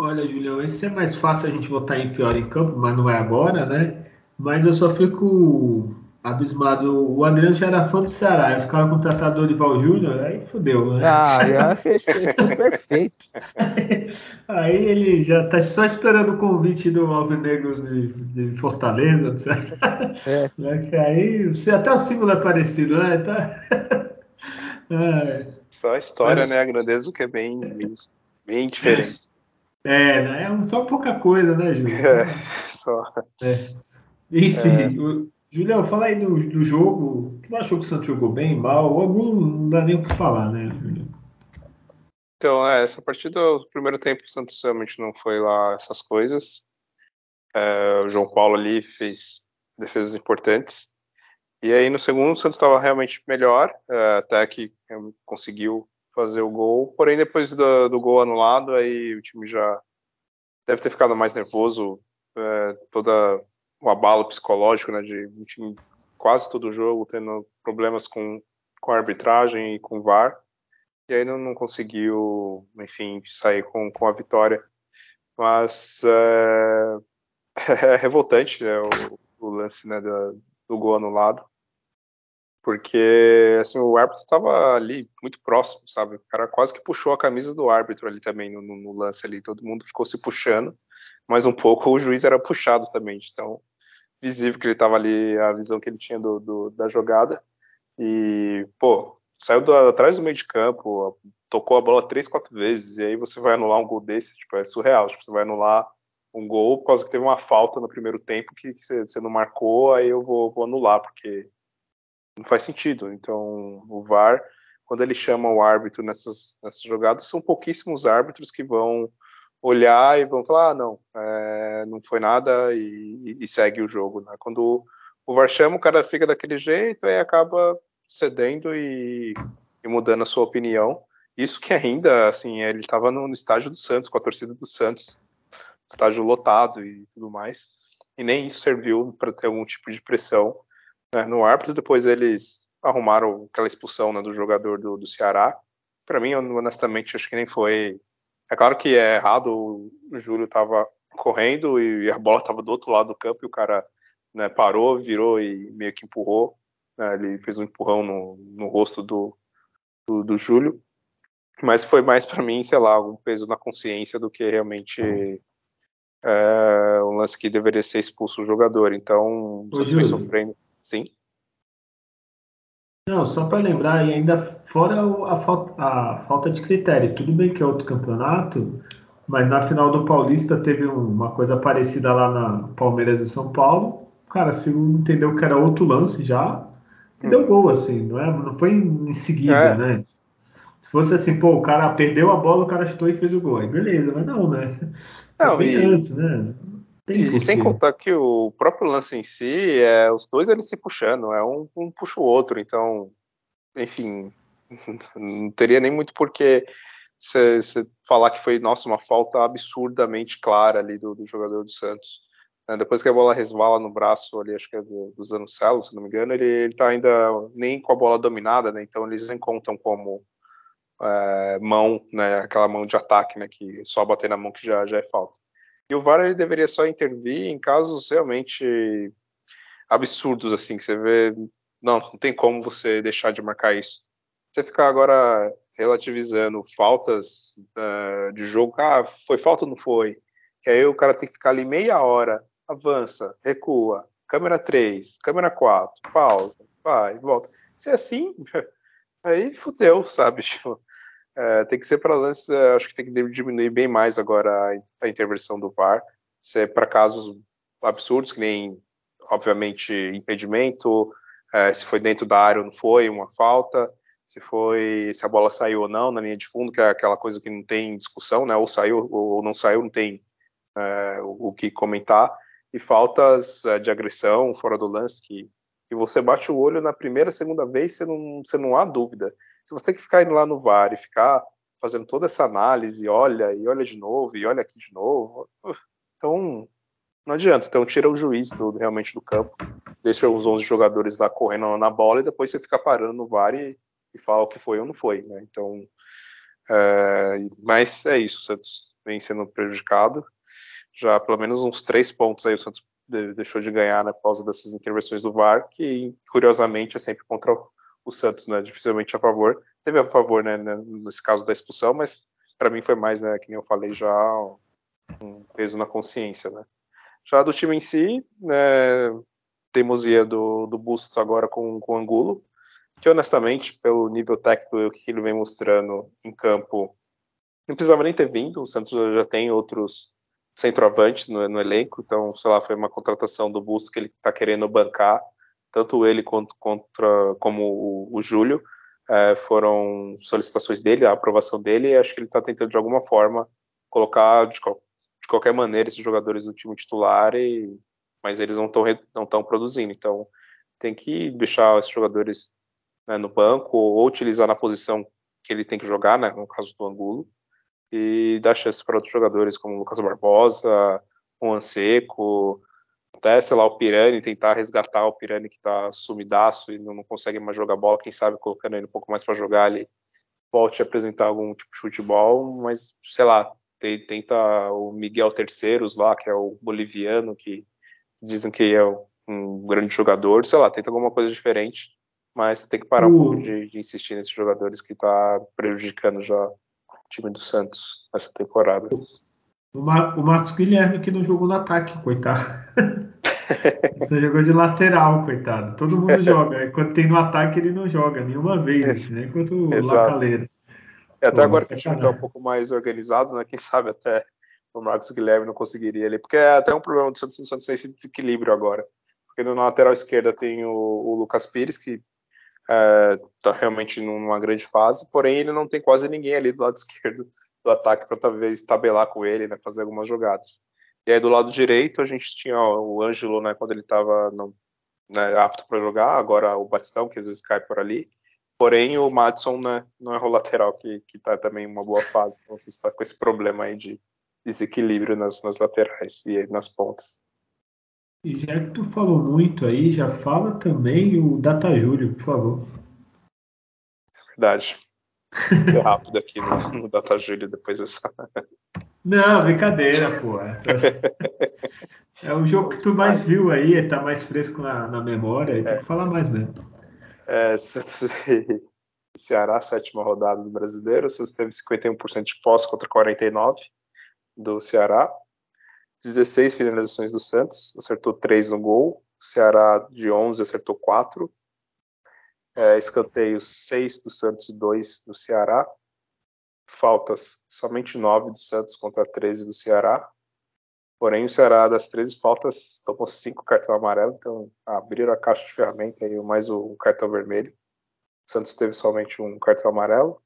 Olha, Julião, esse é mais fácil a gente votar em pior em campo, mas não é agora, né? Mas eu só fico abismado. O Adriano já era fã do Ceará, os caras contrataram o Dorival Júnior, aí fodeu, né? Ah, já fez, perfeito. aí ele já tá só esperando o convite do Alvinegro de, de Fortaleza, etc. É. Né, aí até o símbolo é parecido, né? Tá... é. Só a história, é. né? A grandeza que é bem, bem, bem diferente. É, né? é só pouca coisa, né, Júlio? É, só. É. Enfim, o, Julião, fala aí do, do jogo. Tu achou que o Santos jogou bem, mal? Algum não dá nem o que falar, né, Julião? Então, é, essa partida, o primeiro tempo, o Santos realmente não foi lá essas coisas. É, o João Paulo ali fez defesas importantes. E aí no segundo, o Santos estava realmente melhor, é, até que conseguiu fazer o gol. Porém, depois do, do, gol anulado, aí o time já deve ter ficado mais nervoso. É, toda o abalo psicológico, né, de um time quase todo jogo tendo problemas com, com a arbitragem e com o VAR, e aí não, não conseguiu, enfim, sair com, com a vitória. Mas é, é revoltante né, o, o, lance né, do, do gol anulado, porque assim, o árbitro estava ali muito próximo, sabe? O cara quase que puxou a camisa do árbitro ali também no, no lance ali, todo mundo ficou se puxando, mas um pouco o juiz era puxado também, então visível que ele estava ali, a visão que ele tinha do, do, da jogada. E, pô, saiu do, atrás do meio de campo, tocou a bola três, quatro vezes, e aí você vai anular um gol desse, tipo, é surreal. Tipo, você vai anular um gol por causa que teve uma falta no primeiro tempo que você, não marcou, aí eu vou, vou anular, porque não faz sentido. Então, o VAR, quando ele chama o árbitro nessas, nessas jogadas, são pouquíssimos árbitros que vão olhar e vão falar, ah, não, é, não foi nada e, e, segue o jogo. Né? Quando o VAR chama, o cara fica daquele jeito e acaba cedendo e, e, mudando a sua opinião. Isso que ainda, assim, ele estava no, no, estádio do Santos, com a torcida do Santos, estádio lotado e tudo mais, e nem isso serviu para ter algum tipo de pressão né, no árbitro. Depois eles arrumaram aquela expulsão né, do jogador do, do Ceará. Para mim, honestamente, acho que nem foi é claro que é errado, o Júlio estava correndo e a bola estava do outro lado do campo e o cara né, parou, virou e meio que empurrou. Né, ele fez um empurrão no, no rosto do, do, do Júlio. Mas foi mais para mim, sei lá, um peso na consciência do que realmente é, um lance que deveria ser expulso o jogador. Então, você vem sofrendo. Sim. Não, só para lembrar, e ainda fora a falta, a falta de critério, tudo bem que é outro campeonato, mas na final do Paulista teve uma coisa parecida lá na Palmeiras e São Paulo. Cara, se entendeu que era outro lance já, e deu gol, assim, não, é, não foi em seguida, é. né? Se fosse assim, pô, o cara perdeu a bola, o cara chutou e fez o gol. Aí beleza, mas não, né? Não, e... antes, né? E, sem contar que o próprio lance em si, é os dois eles se puxando, é um, um puxa o outro, então, enfim, não teria nem muito porquê você falar que foi, nossa, uma falta absurdamente clara ali do, do jogador do Santos. Né? Depois que a bola resvala no braço ali, acho que é do, do se não me engano, ele, ele tá ainda nem com a bola dominada, né? Então eles nem contam como é, mão, né? Aquela mão de ataque, né? Que só bater na mão que já, já é falta. E o VAR ele deveria só intervir em casos realmente absurdos, assim, que você vê. Não, não tem como você deixar de marcar isso. Você ficar agora relativizando faltas uh, de jogo, ah, foi falta ou não foi? Que aí o cara tem que ficar ali meia hora avança, recua, câmera 3, câmera 4, pausa, vai, volta. Se é assim, aí fudeu, sabe? Tipo, é, tem que ser para lances, é, acho que tem que diminuir bem mais agora a, a intervenção do VAR. Se é para casos absurdos, que nem, obviamente, impedimento, é, se foi dentro da área ou não foi, uma falta, se foi, se a bola saiu ou não na linha de fundo, que é aquela coisa que não tem discussão, né? Ou saiu ou não saiu, não tem é, o, o que comentar e faltas uh, de agressão fora do lance que, que você bate o olho na primeira, segunda vez, você não, você não há dúvida. Se você tem que ficar indo lá no VAR e ficar fazendo toda essa análise, olha e olha de novo, e olha aqui de novo, então não adianta. Então tira o juiz do, realmente do campo, deixa os 11 jogadores lá correndo na bola e depois você fica parando no VAR e, e fala o que foi ou não foi, né? Então, é, mas é isso, o Santos vem sendo prejudicado já pelo menos uns três pontos aí o Santos deixou de ganhar né, por causa dessas intervenções do VAR, que curiosamente é sempre contra o Santos, né, dificilmente a favor. Teve a favor, né, nesse caso da expulsão, mas para mim foi mais, né, que eu falei já, um peso na consciência, né. Já do time em si, né, teimosia do, do Bustos agora com, com o Angulo, que honestamente, pelo nível técnico que ele vem mostrando em campo, não precisava nem ter vindo, o Santos já tem outros centroavantes no, no, elenco, então, sei lá, foi uma contratação do Bustos que ele está querendo bancar, tanto ele quanto contra, como o, o Júlio, é, foram solicitações dele, a aprovação dele, e acho que ele está tentando de alguma forma colocar de, de, qualquer maneira esses jogadores do time titular, e, mas eles não estão não tão produzindo, então tem que deixar esses jogadores né, no banco ou utilizar na posição que ele tem que jogar, né, no caso do Angulo, e dar chance para outros jogadores como Lucas Barbosa, Juan Seco, até, sei lá, o Pirani, tentar resgatar o Pirani que está sumidaço e não consegue mais jogar bola, quem sabe colocando ele um pouco mais para jogar ele volte a apresentar algum tipo de futebol, mas, sei lá, tenta o Miguel Terceiros lá, que é o boliviano, que dizem que é um grande jogador, sei lá, tenta alguma coisa diferente, mas tem que parar um pouco de, de insistir nesses jogadores que está prejudicando já time do Santos essa temporada. O, Mar o Marcos Guilherme que não jogou no ataque, coitado. Só jogou de lateral, coitado. Todo mundo joga. Quando tem no ataque, ele não joga nenhuma vez, né? Enquanto o Lacaleira. É, até Pô, agora que o time está um pouco mais organizado, né? Quem sabe até o Marcos Guilherme não conseguiria ali. Porque é até um problema do Santos, Santos tem esse desequilíbrio agora. Porque na lateral esquerda tem o, o Lucas Pires, que está é, realmente numa grande fase, porém ele não tem quase ninguém ali do lado esquerdo do ataque para talvez tabelar com ele, né, fazer algumas jogadas. E aí do lado direito a gente tinha ó, o Ângelo, né, quando ele estava né, apto para jogar, agora o Batistão, que às vezes cai por ali. Porém, o Madison né, não é o lateral, que, que tá também em uma boa fase. Então, você está com esse problema aí de desequilíbrio nas, nas laterais e nas pontas. E já que tu falou muito aí, já fala também o Data Júlio, por favor. Verdade. Vou ser rápido aqui no, no Data Júlio depois dessa. Não, brincadeira, pô. É o jogo que tu mais viu aí, tá mais fresco na, na memória, tem é. que falar mais mesmo. É, Ceará, sétima rodada do brasileiro, você teve 51% de posse contra 49% do Ceará. 16 finalizações do Santos, acertou 3 no gol. Ceará de 11 acertou 4. É, escanteios 6 do Santos e 2 do Ceará. Faltas somente 9 do Santos contra 13 do Ceará. Porém, o Ceará, das 13 faltas, tomou 5 cartão amarelo, então abriram a caixa de ferramenta e mais um cartão vermelho. O Santos teve somente um cartão amarelo.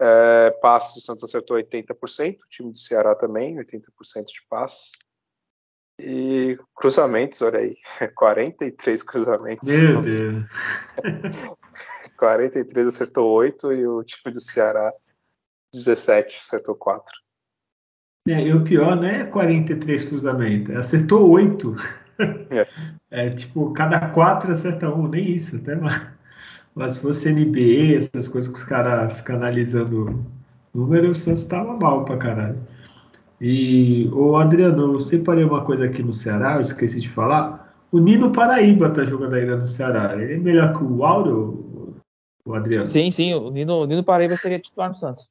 É, passes, o Santos acertou 80%, o time do Ceará também, 80% de passes. E cruzamentos, olha aí, 43 cruzamentos. Meu Deus. 43 acertou 8 e o time do Ceará 17 acertou 4. É, e o pior não é 43 cruzamentos, acertou 8. É. é. tipo, cada 4 acerta um, nem isso, até mais. Mas se fosse NBA, essas coisas que os caras ficam analisando números, o Santos tava mal pra caralho. E, o Adriano, eu separei uma coisa aqui no Ceará, eu esqueci de falar. O Nino Paraíba tá jogando ainda no Ceará. Ele é melhor que o Auro, o Adriano? Sim, sim, o Nino, o Nino Paraíba seria titular no Santos.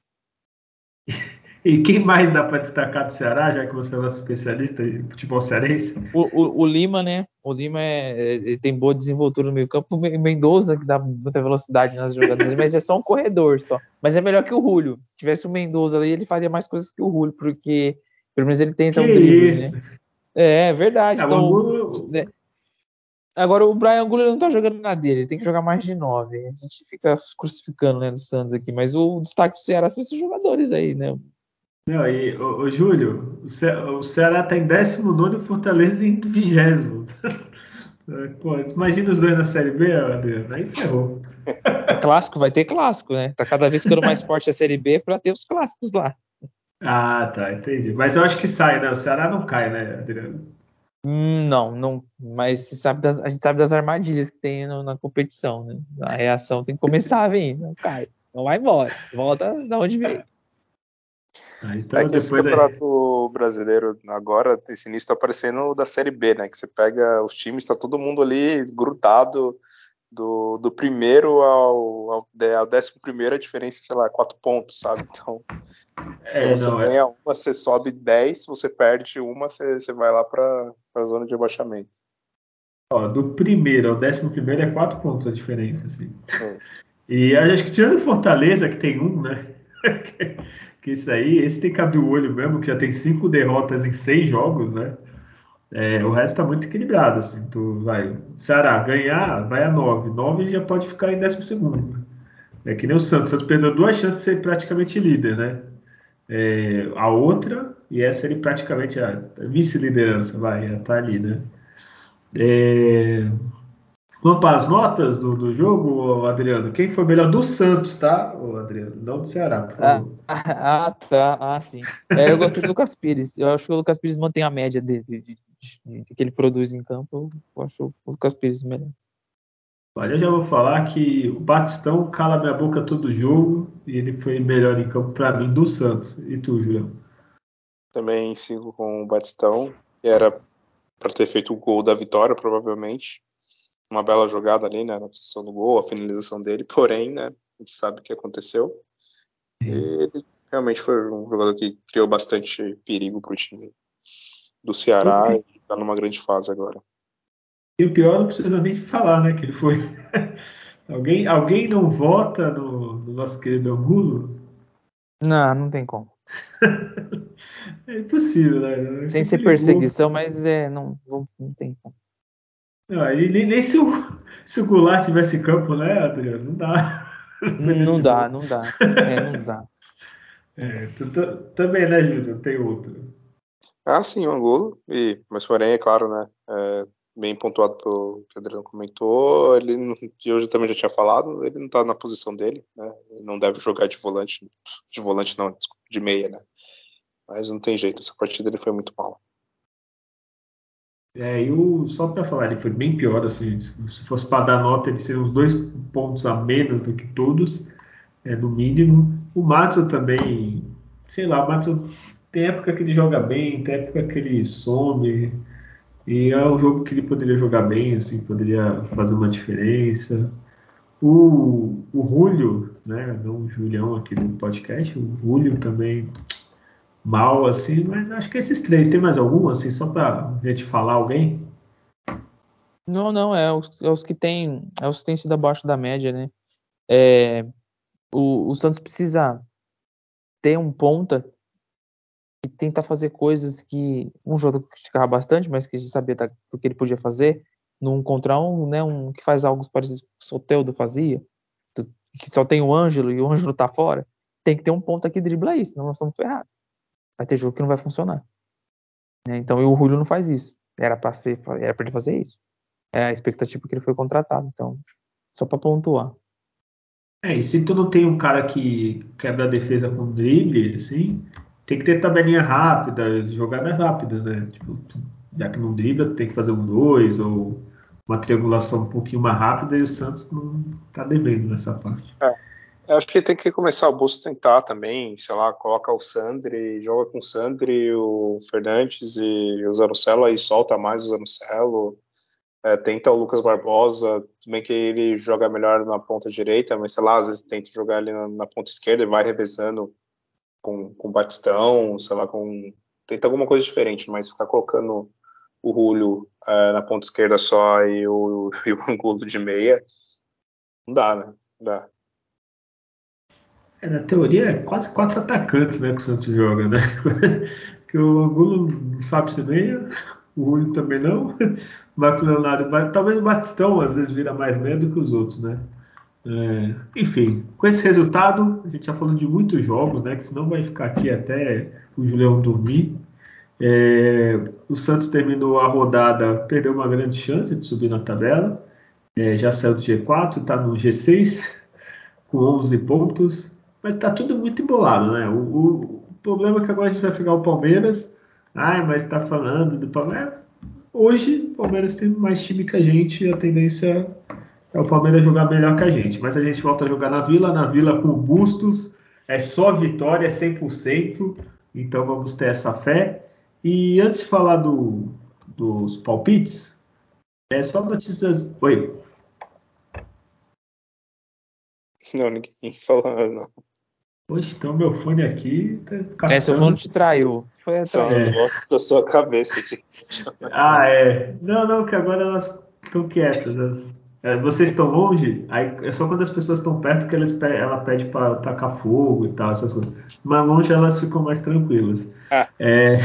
E quem mais dá para destacar do Ceará, já que você é nosso especialista em futebol cearense? O, o, o Lima, né? O Lima é, é, tem boa desenvoltura no meio campo. O Mendoza, que dá muita velocidade nas jogadas, mas é só um corredor só. Mas é melhor que o Julio. Se tivesse o Mendoza ali, ele faria mais coisas que o Julio, porque pelo menos ele tenta que um drible, isso? né? É, é verdade. É, então, Angulo... né? Agora o Brian Angulo não tá jogando na dele, ele tem que jogar mais de nove. A gente fica crucificando né, no Santos aqui, mas o destaque do Ceará são esses jogadores aí, né? Não, e, ô, ô Júlio, o, Ce o Ceará está em 19 e o Fortaleza em 20. Pô, imagina os dois na Série B, Adriano, aí ferrou. É clássico, vai ter clássico, né? Tá cada vez ficando mais forte a Série B para ter os clássicos lá. Ah, tá, entendi. Mas eu acho que sai, né? O Ceará não cai, né, Adriano? Hum, não, não. Mas sabe das, a gente sabe das armadilhas que tem no, na competição, né? A reação tem que começar a vir, não cai. Não vai embora. Volta da onde veio. Ah, então, é que esse campeonato daí... brasileiro agora, esse início tá parecendo da Série B, né? Que você pega os times, tá todo mundo ali grudado do, do primeiro ao, ao, ao, décimo primeiro, a diferença, sei lá, quatro pontos, sabe? Então, se é, você não, é ganha é... uma, você sobe 10, se você perde uma, você, você vai lá para a zona de abaixamento. Ó, do primeiro ao décimo primeiro é quatro pontos a diferença, assim. É. E acho que tirando Fortaleza, que tem um, né? que isso aí, esse tem que abrir o olho mesmo, que já tem cinco derrotas em seis jogos, né? É, o resto está muito equilibrado, assim. Tu vai, Ceará ganhar, vai a nove, nove já pode ficar em décimo segundo. É que nem o Santos, o Santos perdeu duas chances de ser praticamente líder, né? É, a outra, e essa ele praticamente a, a vice-liderança, vai, já tá ali, né? É, Vamos para as notas do, do jogo, Adriano? Quem foi melhor do Santos, tá, Adriano? Não do Ceará, por favor. Ah, ah tá. Ah, sim. É, eu gostei do Lucas Pires. Eu acho que o Lucas Pires mantém a média de, de, de, de que ele produz em campo. Eu acho o Lucas Pires melhor. Olha, eu já vou falar que o Batistão cala minha boca todo jogo e ele foi melhor em campo para mim do Santos. E tu, Julião? Também sigo com o Batistão. Era para ter feito o gol da vitória, provavelmente uma bela jogada ali, né, na posição do gol, a finalização dele, porém, né, a gente sabe o que aconteceu. Ele realmente foi um jogador que criou bastante perigo para o time do Ceará e está numa grande fase agora. E o pior não precisa nem falar, né, que ele foi. alguém, alguém não vota no, no nosso querido Angulo? Não, não tem como. é impossível, né? É Sem ser perseguição, mas é, não, não, não tem como. Não, nem, nem se, o, se o Goulart tivesse campo, né, Adriano? Não dá. Não dá, não dá. É, não dá. É, tu, tu, também, né, Júlio? Tem outro. Ah, sim, um golo. E, mas porém, é claro, né? É, bem pontuado pelo que o Adriano comentou. Ele, eu também já tinha falado, ele não está na posição dele, né? Ele não deve jogar de volante, de volante não, de meia, né? Mas não tem jeito, essa partida ele foi muito mal. É, eu, só para falar, ele foi bem pior, assim, se fosse para dar nota, ele seria uns dois pontos a menos do que todos, é, no mínimo. O Matson também, sei lá, o Matson tem época que ele joga bem, tem época que ele some, e é um jogo que ele poderia jogar bem, assim, poderia fazer uma diferença. O, o Julio, né, não o Julião aqui do podcast, o Julio também mal, assim, mas acho que esses três. Tem mais algum, assim, só para a gente falar alguém? Não, não, é os, é os que tem, é os que têm sido abaixo da média, né? É, o, o Santos precisa ter um ponta e tentar fazer coisas que um jogador criticava bastante, mas que a gente sabia da, do que ele podia fazer, num contra um, né, um que faz algo parecido com o Soteldo fazia, que só tem o Ângelo e o Ângelo tá fora, tem que ter um ponta que dribla isso, senão nós estamos ferrados vai ter jogo que não vai funcionar. É, então, o Julio não faz isso. Era para ele fazer isso. É a expectativa que ele foi contratado. Então, só para pontuar. É, e se tu não tem um cara que quebra a defesa com drible, assim, tem que ter tabelinha rápida, jogadas rápidas, né? Tipo, já que não dribla, tem que fazer um dois ou uma triangulação um pouquinho mais rápida e o Santos não tá devendo nessa parte. É. Eu acho que tem que começar o Busto tentar também, sei lá, coloca o Sandri, joga com o Sandri, o Fernandes e o Zanocelo, aí solta mais o Zanocelo, é, tenta o Lucas Barbosa, também que ele joga melhor na ponta direita, mas sei lá, às vezes tenta jogar ele na, na ponta esquerda e vai revezando com, com Batistão, sei lá, com. Tenta alguma coisa diferente, mas ficar colocando o Julio é, na ponta esquerda só e o, e o Angulo de meia, não dá, né? Não dá. É, na teoria é quase quatro atacantes né, que o Santos joga, né? que o Angulo não sabe ser meia, o Julio também não, o Marcos Leonardo, talvez o Batistão às vezes vira mais meia do que os outros, né? É, enfim, com esse resultado, a gente já falando de muitos jogos, né? Que senão vai ficar aqui até o Julião dormir. É, o Santos terminou a rodada, perdeu uma grande chance de subir na tabela. É, já saiu do G4, está no G6 com 11 pontos, mas está tudo muito embolado, né? O, o, o, problema é que agora a gente vai pegar o Palmeiras. Ai, mas está falando do Palmeiras. Hoje, o Palmeiras tem mais time que a gente e a tendência é o Palmeiras jogar melhor que a gente. Mas a gente volta a jogar na Vila, na Vila com Bustos, é só vitória, é 100%, então vamos ter essa fé. E antes de falar do, dos palpites, é só notícias. Oi. Não, ninguém falou não. Poxa, então meu fone aqui tá É, seu fone te traiu. Foi São as vozes da sua cabeça. De... ah, é. Não, não, que agora elas estão quietas. Elas é, vocês estão longe, aí é só quando as pessoas estão perto que elas, ela pede para tacar fogo e tal, essas coisas. Mas longe elas ficam mais tranquilas. Ah. É,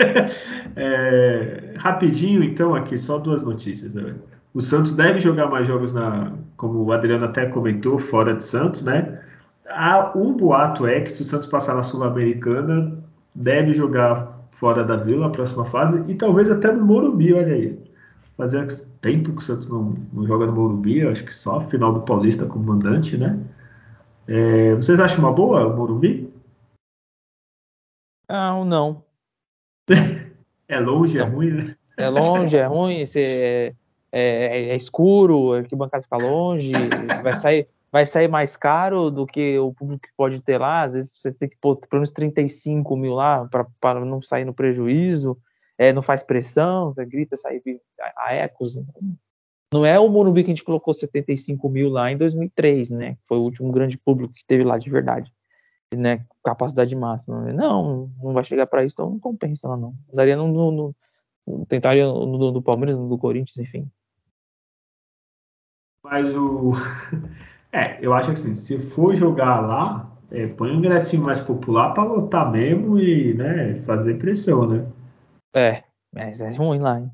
é, rapidinho, então, aqui, só duas notícias. Né? O Santos deve jogar mais jogos, na, como o Adriano até comentou, fora de Santos, né? Há, um boato é que se o Santos passar na Sul-Americana, deve jogar fora da Vila, a próxima fase, e talvez até no Morumbi, olha aí. Fazia tempo que o Santos não, não joga no Morumbi, acho que só final do Paulista como mandante, né? É, vocês acham uma boa o Morumbi? Não, não. é longe, é não. é ruim, né? É longe, é ruim, você, é, é, é escuro, a arquibancada fica longe, vai sair, vai sair mais caro do que o público pode ter lá. Às vezes você tem que pôr pelo menos 35 mil lá para não sair no prejuízo é, não faz pressão, grita, sai a, ecos. Não é o Morumbi que a gente colocou 75 mil lá em 2003, né? Foi o último grande público que teve lá de verdade, né? Capacidade máxima. Não, não vai chegar para isso, então não compensa lá não. Daria no, no, no tentaria no, no, do Palmeiras, no do Corinthians, enfim. Mas o é, eu acho que assim, se for jogar lá, é, põe um ingressinho mais popular para lotar mesmo e, né, fazer pressão, né? É, mas é ruim lá, hein?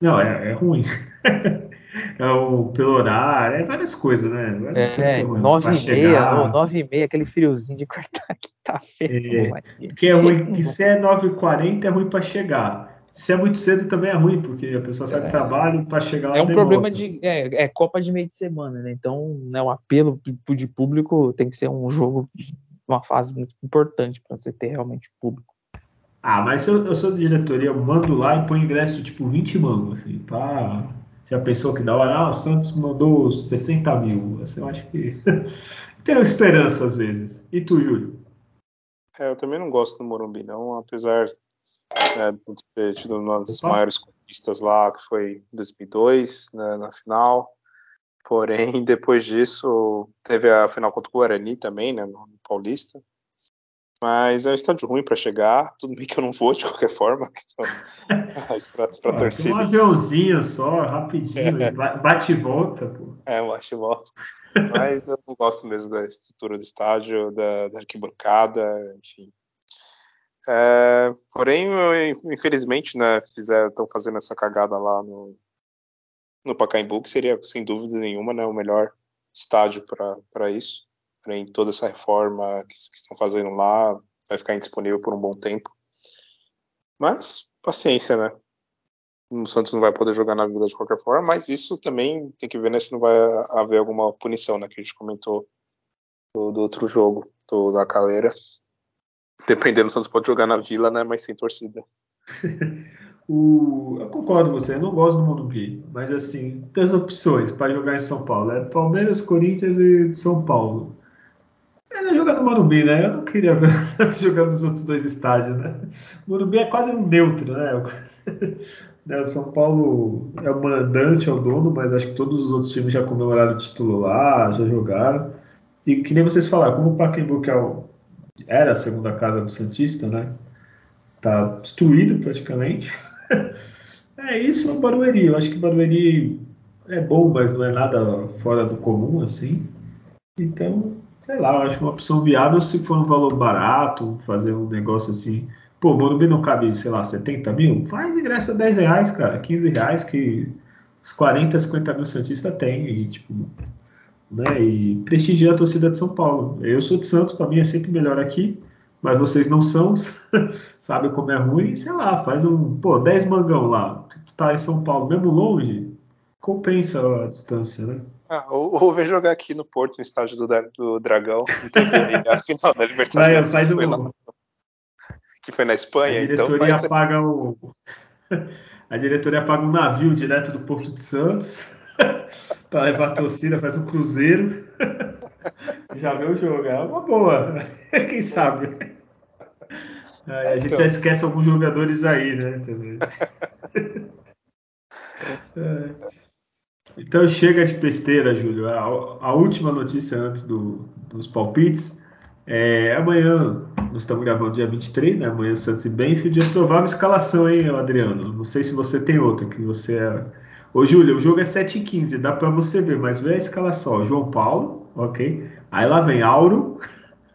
Não, é, é ruim. é o pelo horário, é várias coisas, né? Várias é, coisas é nove e meia, nove e meia, aquele friozinho de cortar que tá feio. É, que é ruim, que se é 9h40 é ruim para chegar. Se é muito cedo também é ruim, porque a pessoa sai é, do trabalho para chegar lá. É um problema de. É, é, Copa de meio de semana, né? Então, né, o apelo de público tem que ser um jogo uma fase muito importante para você ter realmente público. Ah, mas se eu, eu sou diretoria, eu mando lá e põe ingresso tipo 20 mangos, assim, pra. Já pensou que da hora, ah, o Santos mandou 60 mil. Assim, eu acho que. Tenho esperança às vezes. E tu, Júlio? É, eu também não gosto do Morumbi, não, apesar né, de ter tido uma das Opa. maiores conquistas lá, que foi em 2002, né, na final. Porém, depois disso, teve a final contra o Guarani também, né, no Paulista. Mas é um estádio ruim para chegar. Tudo bem que eu não vou de qualquer forma. Então, mas pra, pra torcida. Um aviãozinho só, rapidinho. É. Bate e volta, pô. É, bate e volta. Mas eu não gosto mesmo da estrutura do estádio, da, da arquibancada, enfim. É, porém, infelizmente, né, estão fazendo essa cagada lá no, no Pacaembu, que seria, sem dúvida nenhuma, né, o melhor estádio para isso em toda essa reforma que, que, estão fazendo lá, vai ficar indisponível por um bom tempo. Mas, paciência, né? O Santos não vai poder jogar na Vila de qualquer forma, mas isso também tem que ver né, se não vai haver alguma punição, né? Que a gente comentou do, do outro jogo, do, da Caleira. Dependendo, o Santos pode jogar na Vila, né? Mas sem torcida. o, eu concordo com você, eu não gosto do Morumbi, mas assim, tem as opções para jogar em São Paulo. É Palmeiras, Corinthians e São Paulo. Ele jogar no Morumbi, né? Eu não queria ver jogando nos outros dois estádios, né? O Morumbi é quase um neutro, né? né? O São Paulo é o mandante, é o dono, mas acho que todos os outros times já comemoraram o título lá, já jogaram. E que nem vocês falaram, como o Pacaembu que é o, era a segunda casa do Santista, né? Tá destruído praticamente. é isso, é o Barueri. Eu acho que o Barueri é bom, mas não é nada fora do comum, assim. Então, sei lá, eu acho uma opção viável se for um valor barato, fazer um negócio assim. Pô, Morumbi não cabe, sei lá, 70 mil? Faz ingresso a 10 reais, cara, 15 reais que os 40, 50 mil Santistas tem. E, tipo, né? E prestigia a torcida de São Paulo. Eu sou de Santos, para mim é sempre melhor aqui, mas vocês não são, sabem como é ruim, sei lá, faz um, pô, 10 mangão lá, tu tá em São Paulo, mesmo longe, compensa a distância, né? Ah, ou, ou vem jogar aqui no Porto, no estádio do, do Dragão, a final da Libertadores. Vai, faz que, foi na, que foi na Espanha, a então. diretoria então paga o. A diretoria paga um navio direto do Porto de Santos para levar a torcida, faz um cruzeiro. já vê o jogo. É uma boa. Quem sabe? Aí, a gente então... já esquece alguns jogadores aí, né? Então chega de besteira, Júlio. A, a última notícia antes do, dos palpites. É, amanhã, nós estamos gravando dia 23, né? Amanhã Santos e Benfield. É provável escalação, hein, Adriano? Não sei se você tem outra, que você é Ô, Júlio, o jogo é 7h15, dá para você ver, mas vê a escalação. João Paulo, ok. Aí lá vem Auro,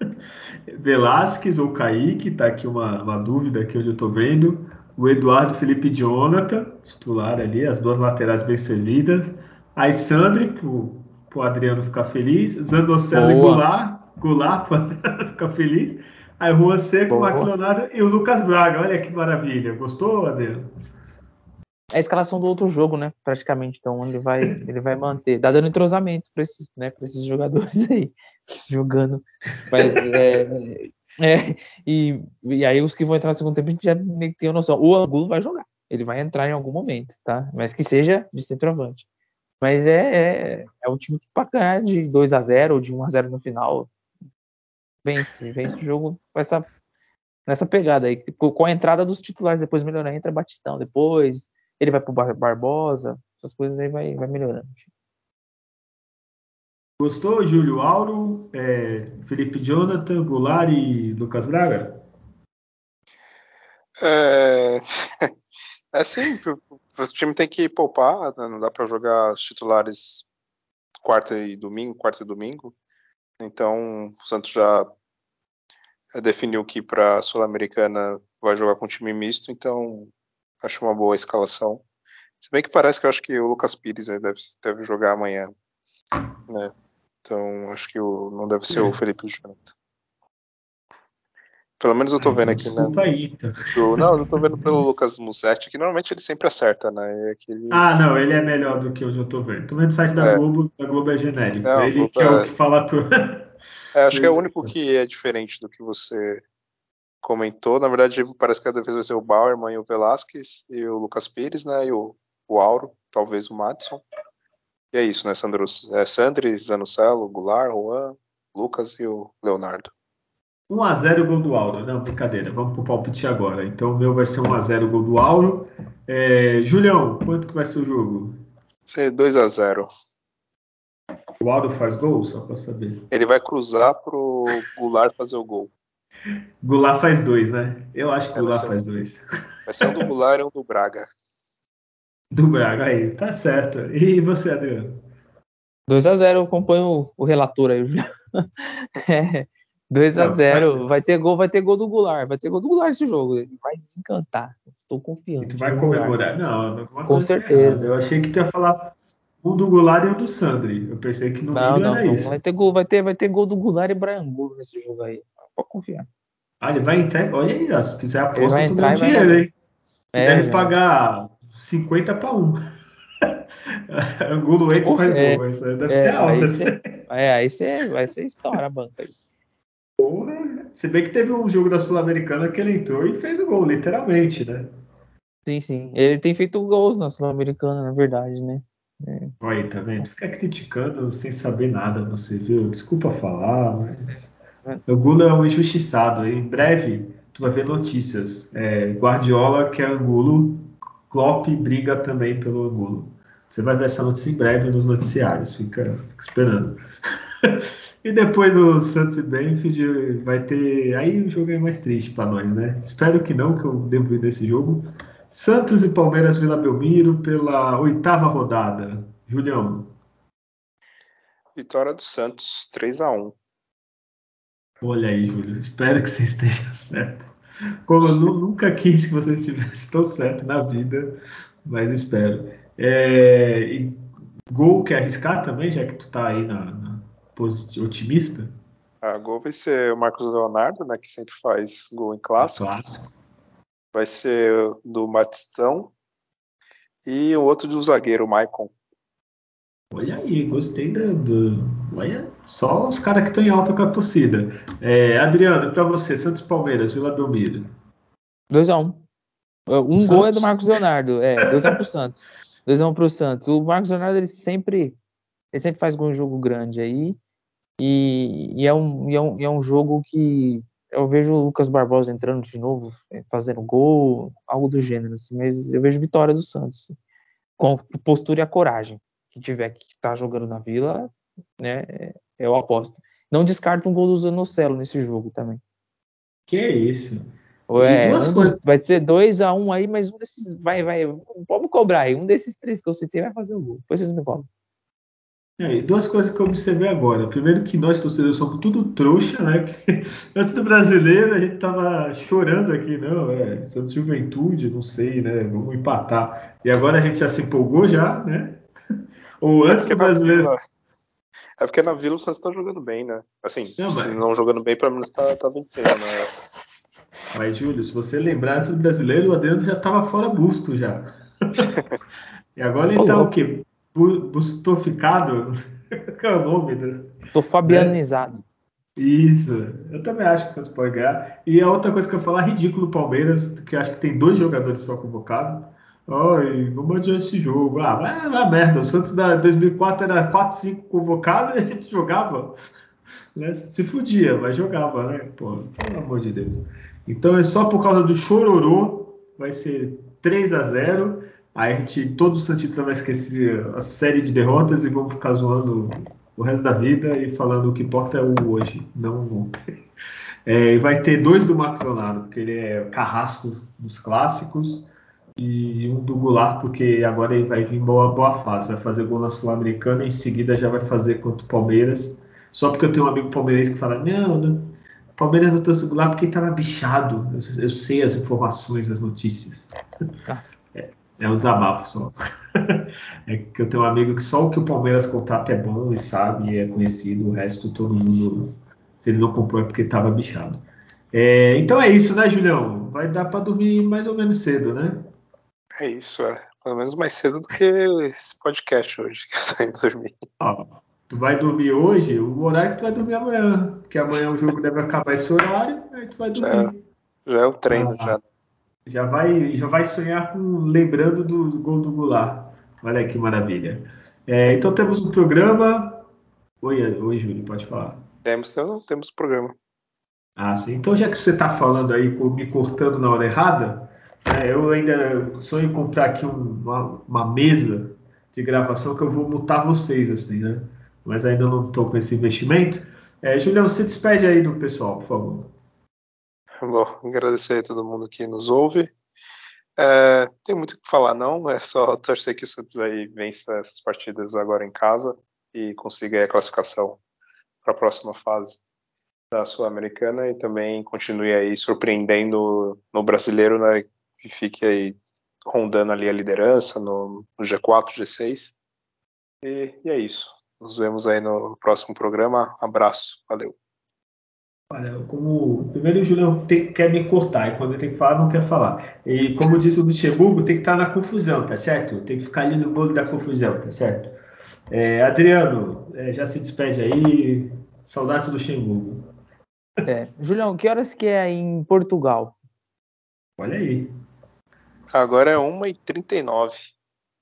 Velasquez ou Kaique, tá aqui uma, uma dúvida aqui onde eu tô vendo. O Eduardo Felipe Jonathan, titular ali, as duas laterais bem servidas. Aí Sandri, pro, pro Adriano ficar feliz. Zanocelo e Goulart, Goulart pro Adriano ficar feliz. Aí Juan Seco, Max Leonardo e o Lucas Braga. Olha que maravilha. Gostou, Adriano? É a escalação do outro jogo, né? Praticamente. Então ele vai, ele vai manter. Dá dando entrosamento para esses, né, esses jogadores aí. Jogando. Mas é, é, e, e aí os que vão entrar no segundo tempo a gente já meio que tem noção. O Angulo vai jogar. Ele vai entrar em algum momento, tá? Mas que seja de centroavante. Mas é, é, é um time que para ganhar de 2 a 0 ou de 1 a 0 no final, vence, vence o jogo com essa, nessa pegada aí. Com a entrada dos titulares, depois melhorando, entra Batistão, depois ele vai pro Bar Barbosa, essas coisas aí vai, vai melhorando. Gostou, Júlio Auro, é, Felipe Jonathan, Goulart e Lucas Braga? É, é sim, o time tem que poupar, né? não dá para jogar os titulares quarta e domingo, quarta e domingo. Então, o Santos já definiu que para a Sul-Americana vai jogar com time misto, então Acho uma boa escalação. Se bem que parece que eu acho que o Lucas Pires deve, deve jogar amanhã. Né? Então acho que o, não deve ser é. o Felipe Jonathan. Pelo menos eu tô vendo aqui, né? Aí, então. do, não, eu tô vendo pelo Lucas Musetti, que normalmente ele sempre acerta, né? É aquele... Ah, não, ele é melhor do que o eu tô vendo. Tô vendo o site da é. Globo, a Globo é genérico. Não, ele que é o é que fala tudo. É, acho que é o único que é diferente do que você comentou. Na verdade, parece que a defesa vai ser o Bauerman e o Velasquez e o Lucas Pires, né? E o, o Auro, talvez o Madison. E é isso, né? Sandro, é Sandri, Zanocelo, Goulart, Juan, Lucas e o Leonardo. 1x0 gol do Auro. Não, brincadeira. Vamos pro palpite agora. Então o meu vai ser 1x0 gol do Auro. É, Julião, quanto que vai ser o jogo? Vai ser 2x0. O Auro faz gol? Só pra saber. Ele vai cruzar pro Goulart fazer o gol. Goulart faz dois, né? Eu acho que é, Goulart faz dois. Vai ser um do Goulart e um do Braga. Do Braga, aí, tá certo. E você, Adriano? 2x0, eu acompanho o, o relator aí. é, 2x0, vai ter gol, vai ter gol do Goulart, vai ter gol do Goulart esse jogo, ele vai desencantar. Estou confiante. E tu vai comemorar? Não, com certeza. Eu achei que tu ia falar um do Goulart e um do Sandri. Eu pensei que não, não, não, isso. Vai ter gol, vai ter, vai ter gol do Goulart e Brian Angulo nesse jogo aí. Pode confiar. Ah, ele vai entrar. Olha aí, se fizer a aposta, tu ganha dinheiro, hein? É, Deve já. pagar 50 para 1. Angulo entra e faz é, gol. Isso deve é, ser alto. Aí cê, é, aí você vai ser história a banca aí. Se bem que teve um jogo da Sul-Americana que ele entrou e fez o gol, literalmente, né? Sim, sim. Ele tem feito gols na Sul-Americana, na verdade, né? É. Olha aí, tá vendo? Fica criticando sem saber nada, você viu? Desculpa falar, mas. O Gula é um injustiçado. Em breve, tu vai ver notícias. É, Guardiola quer Angulo, Klopp briga também pelo Angulo. Você vai ver essa notícia em breve nos noticiários. Fica, fica esperando. E depois o Santos e Benfield vai ter. Aí o jogo é mais triste para nós, né? Espero que não, que eu devo ir nesse jogo. Santos e Palmeiras Vila Belmiro pela oitava rodada. Julião. Vitória do Santos, 3 a 1 Olha aí, Júlio. Espero que você esteja certo. Como eu nunca quis que você estivesse tão certo na vida, mas espero. É, gol quer arriscar também, já que tu tá aí na, na otimista? A gol vai ser o Marcos Leonardo, né, que sempre faz gol em clássico. É clássico vai ser do Matistão e o outro do zagueiro, o Maicon. Olha aí, gostei do. do... Olha, só os caras que estão em alta com a torcida. É, Adriano, para você, Santos Palmeiras, Vila Belmiro. 2x1. Um, um gol é do Marcos Leonardo. É, 2x1 um pro Santos. 2x1 um pro Santos. O Marcos Leonardo, ele sempre. Ele sempre faz um jogo grande aí. E, e, é um, e, é um, e é um jogo que eu vejo o Lucas Barbosa entrando de novo, é, fazendo gol, algo do gênero, assim, mas eu vejo vitória do Santos, com a postura e a coragem que tiver que estar tá jogando na Vila, né, eu aposto. Não descarto um gol do Zanocelo nesse jogo também. Que é isso? É, um dos, vai ser 2 a 1 um aí, mas um desses vai, vai, vamos cobrar aí, um desses três que eu citei vai fazer o gol. Depois vocês me cobram. É, duas coisas que eu observei agora. Primeiro que nós, torcedores, somos tudo trouxa, né? Que, antes do brasileiro, a gente tava chorando aqui, não, é, Santos Juventude, não sei, né? Vamos empatar. E agora a gente já se empolgou já, né? Ou antes é do brasileiro. Vila, é porque na Vila o Santos tá jogando bem, né? Assim, não, se mas... não jogando bem, pelo menos tá, tá vencendo, né? Mas, Júlio, se você lembrar, antes do brasileiro, o Adriano já tava fora busto já. e agora ele tá o quê? Bustoficado, que é o nome? Né? Tô fabianizado. Né? Isso, eu também acho que o Santos pode ganhar. E a outra coisa que eu falar, ridículo Palmeiras, que acho que tem dois jogadores só convocados. Ai, vamos adiar esse jogo. Ah, vai, vai merda. O Santos da 2004 era 4, 5 convocados e a gente jogava. Né? Se fudia, mas jogava, né? Pô, pelo amor de Deus. Então é só por causa do chororô, vai ser 3 a 0 Aí a gente, todo Santista vai esquecer a série de derrotas e vamos ficar zoando o resto da vida e falando o que importa é o hoje, não o ontem. É, vai ter dois do Marcos Leonardo, porque ele é carrasco dos clássicos, e um do Goulart, porque agora ele vai vir boa, boa fase, vai fazer gol na Sul-Americana e em seguida já vai fazer contra o Palmeiras. Só porque eu tenho um amigo palmeirense que fala: Não, não Palmeiras não trouxe o Goulart porque estava bichado. Eu, eu, sei as informações, as notícias. É, um desabafo só. é que eu tenho um amigo que só o que o Palmeiras contrata é bom e sabe, e é conhecido, o resto todo mundo, se ele não comprou é porque estava bichado. É, então é isso, né, Julião? Vai dar para dormir mais ou menos cedo, né? É isso, é. Pelo menos mais cedo do que esse podcast hoje, que eu indo dormir. Ó, tu vai dormir hoje, o horário que tu vai dormir amanhã. Porque amanhã o jogo deve acabar esse horário, aí tu vai dormir. Já, já é o treino, ah, já. Já vai, já vai sonhar com lembrando do gol do Goulart. Olha que maravilha. É, então temos um programa. Oi, oi, Júlio, pode falar. Temos, temos, temos programa. Ah, sim. Então, já que você está falando aí, me cortando na hora errada, é, eu ainda sonho em comprar aqui um, uma, uma, mesa de gravação que eu vou mutar vocês, assim, né? Mas ainda não estou com esse investimento. É, Julião, você despede aí do pessoal, por favor. Bom, agradecer a todo mundo que nos ouve. É, tem muito o que falar, não. É só torcer que o Santos aí vença essas partidas agora em casa e consiga a classificação para a próxima fase da Sul-Americana e também continue aí surpreendendo no brasileiro, né? Que fique aí rondando ali a liderança no, no G4, G6. E, e é isso. Nos vemos aí no próximo programa. Abraço. Valeu. Olha, como primeiro o Julião tem, quer me cortar, e quando eu tenho que falar, não quer falar. E como disse o Luxemburgo, tem que estar na confusão, tá certo? Tem que ficar ali no bolo da confusão, tá certo? É, Adriano, é, já se despede aí. Saudades do Luxemburgo. É. Julião, que horas que é aí em Portugal? Olha aí. Agora é 1h39.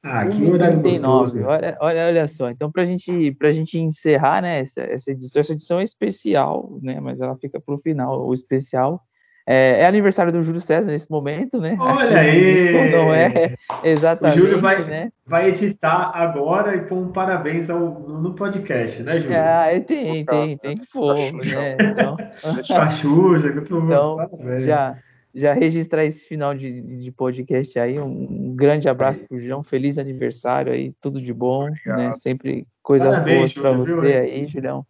Ah, que horário 39. gostoso. Olha, olha, olha só. Então, para gente, a gente encerrar né, essa, essa edição, essa edição é especial, né? Mas ela fica para o final, o especial. É, é, aniversário do Júlio César nesse momento, né? Olha aí! Não é exatamente, o Júlio vai, né? vai editar agora e pôr um parabéns ao, no podcast, né, Júlio? Ah, tem, tem, tem que pôr, né? Então, Xuxa, que eu tô então parabéns. já, já registrar esse final de, de podcast aí. Um, um grande abraço pro João, feliz aniversário aí, tudo de bom, né? Sempre coisas Parabéns, boas para você viu? aí, Julião.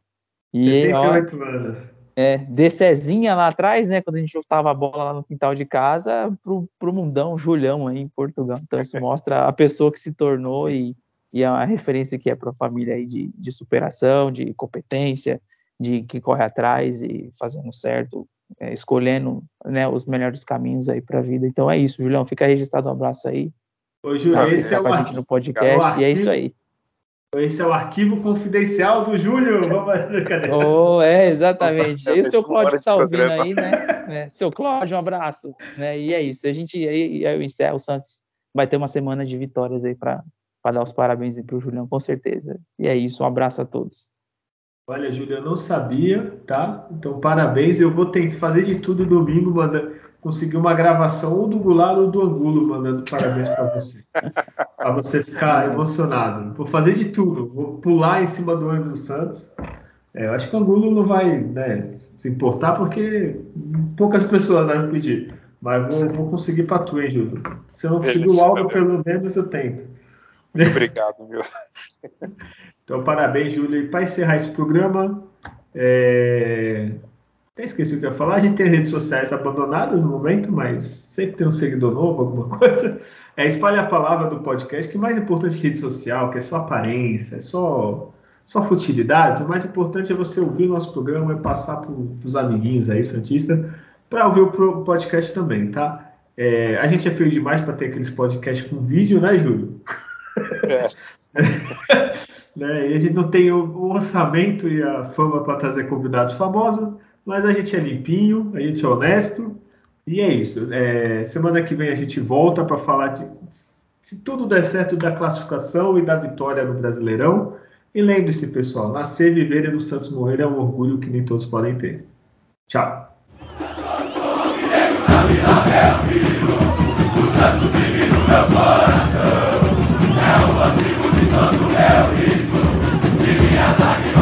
E ó, 78 anos. é, de Cezinha lá atrás, né? Quando a gente jogava a bola lá no quintal de casa, pro, pro mundão Julião aí em Portugal. Então isso mostra a pessoa que se tornou e, e a referência que é para a família aí de, de superação, de competência, de que corre atrás e fazendo certo, é, escolhendo né, os melhores caminhos aí para a vida. Então é isso, Julião. Fica registrado um abraço aí. Ô, Júlio, Tá, esse é, tá o com a gente arquivo, no podcast. E é isso aí. esse é o arquivo confidencial do Júlio. Oh, é, exatamente. E o seu Cláudio de tá ouvindo programa. aí, né? É, seu Cláudio, um abraço. Né? E é isso. A gente aí, aí eu encerro. O Santos vai ter uma semana de vitórias aí para dar os parabéns aí pro Julião, com certeza. E é isso. Um abraço a todos. Olha, Júlio, eu não sabia, tá? Então, parabéns. Eu vou tentar fazer de tudo domingo, manda, conseguir uma gravação ou do Goulart ou do Angulo mandando parabéns para você. para você ficar emocionado. Vou fazer de tudo. Vou pular em cima do ônibus do Santos. É, eu acho que o Angulo não vai né, se importar porque poucas pessoas devem pedir. Mas vou, vou conseguir para tu, hein, Júlio? Se eu não conseguir o valeu. pelo menos eu tento. Obrigado, viu? Então, parabéns, Júlio. E para encerrar esse programa, é... até esqueci o que eu ia falar. A gente tem redes sociais abandonadas no momento, mas sempre tem um seguidor novo, alguma coisa. É espalhar a palavra do podcast, que mais importante que rede social, que é só aparência, é só, só futilidade. O mais importante é você ouvir o nosso programa e passar para os amiguinhos aí, Santista, para ouvir o podcast também, tá? É, a gente é feio demais para ter aqueles podcasts com vídeo, né, Júlio? Né? E a gente não tem o orçamento e a fama para trazer convidados famosos, mas a gente é limpinho, a gente é honesto. E é isso. É, semana que vem a gente volta para falar de, se tudo der certo da classificação e da vitória no Brasileirão. E lembre-se, pessoal, nascer, viver e no Santos morrer é um orgulho que nem todos podem ter. Tchau. É o antigo de é attack.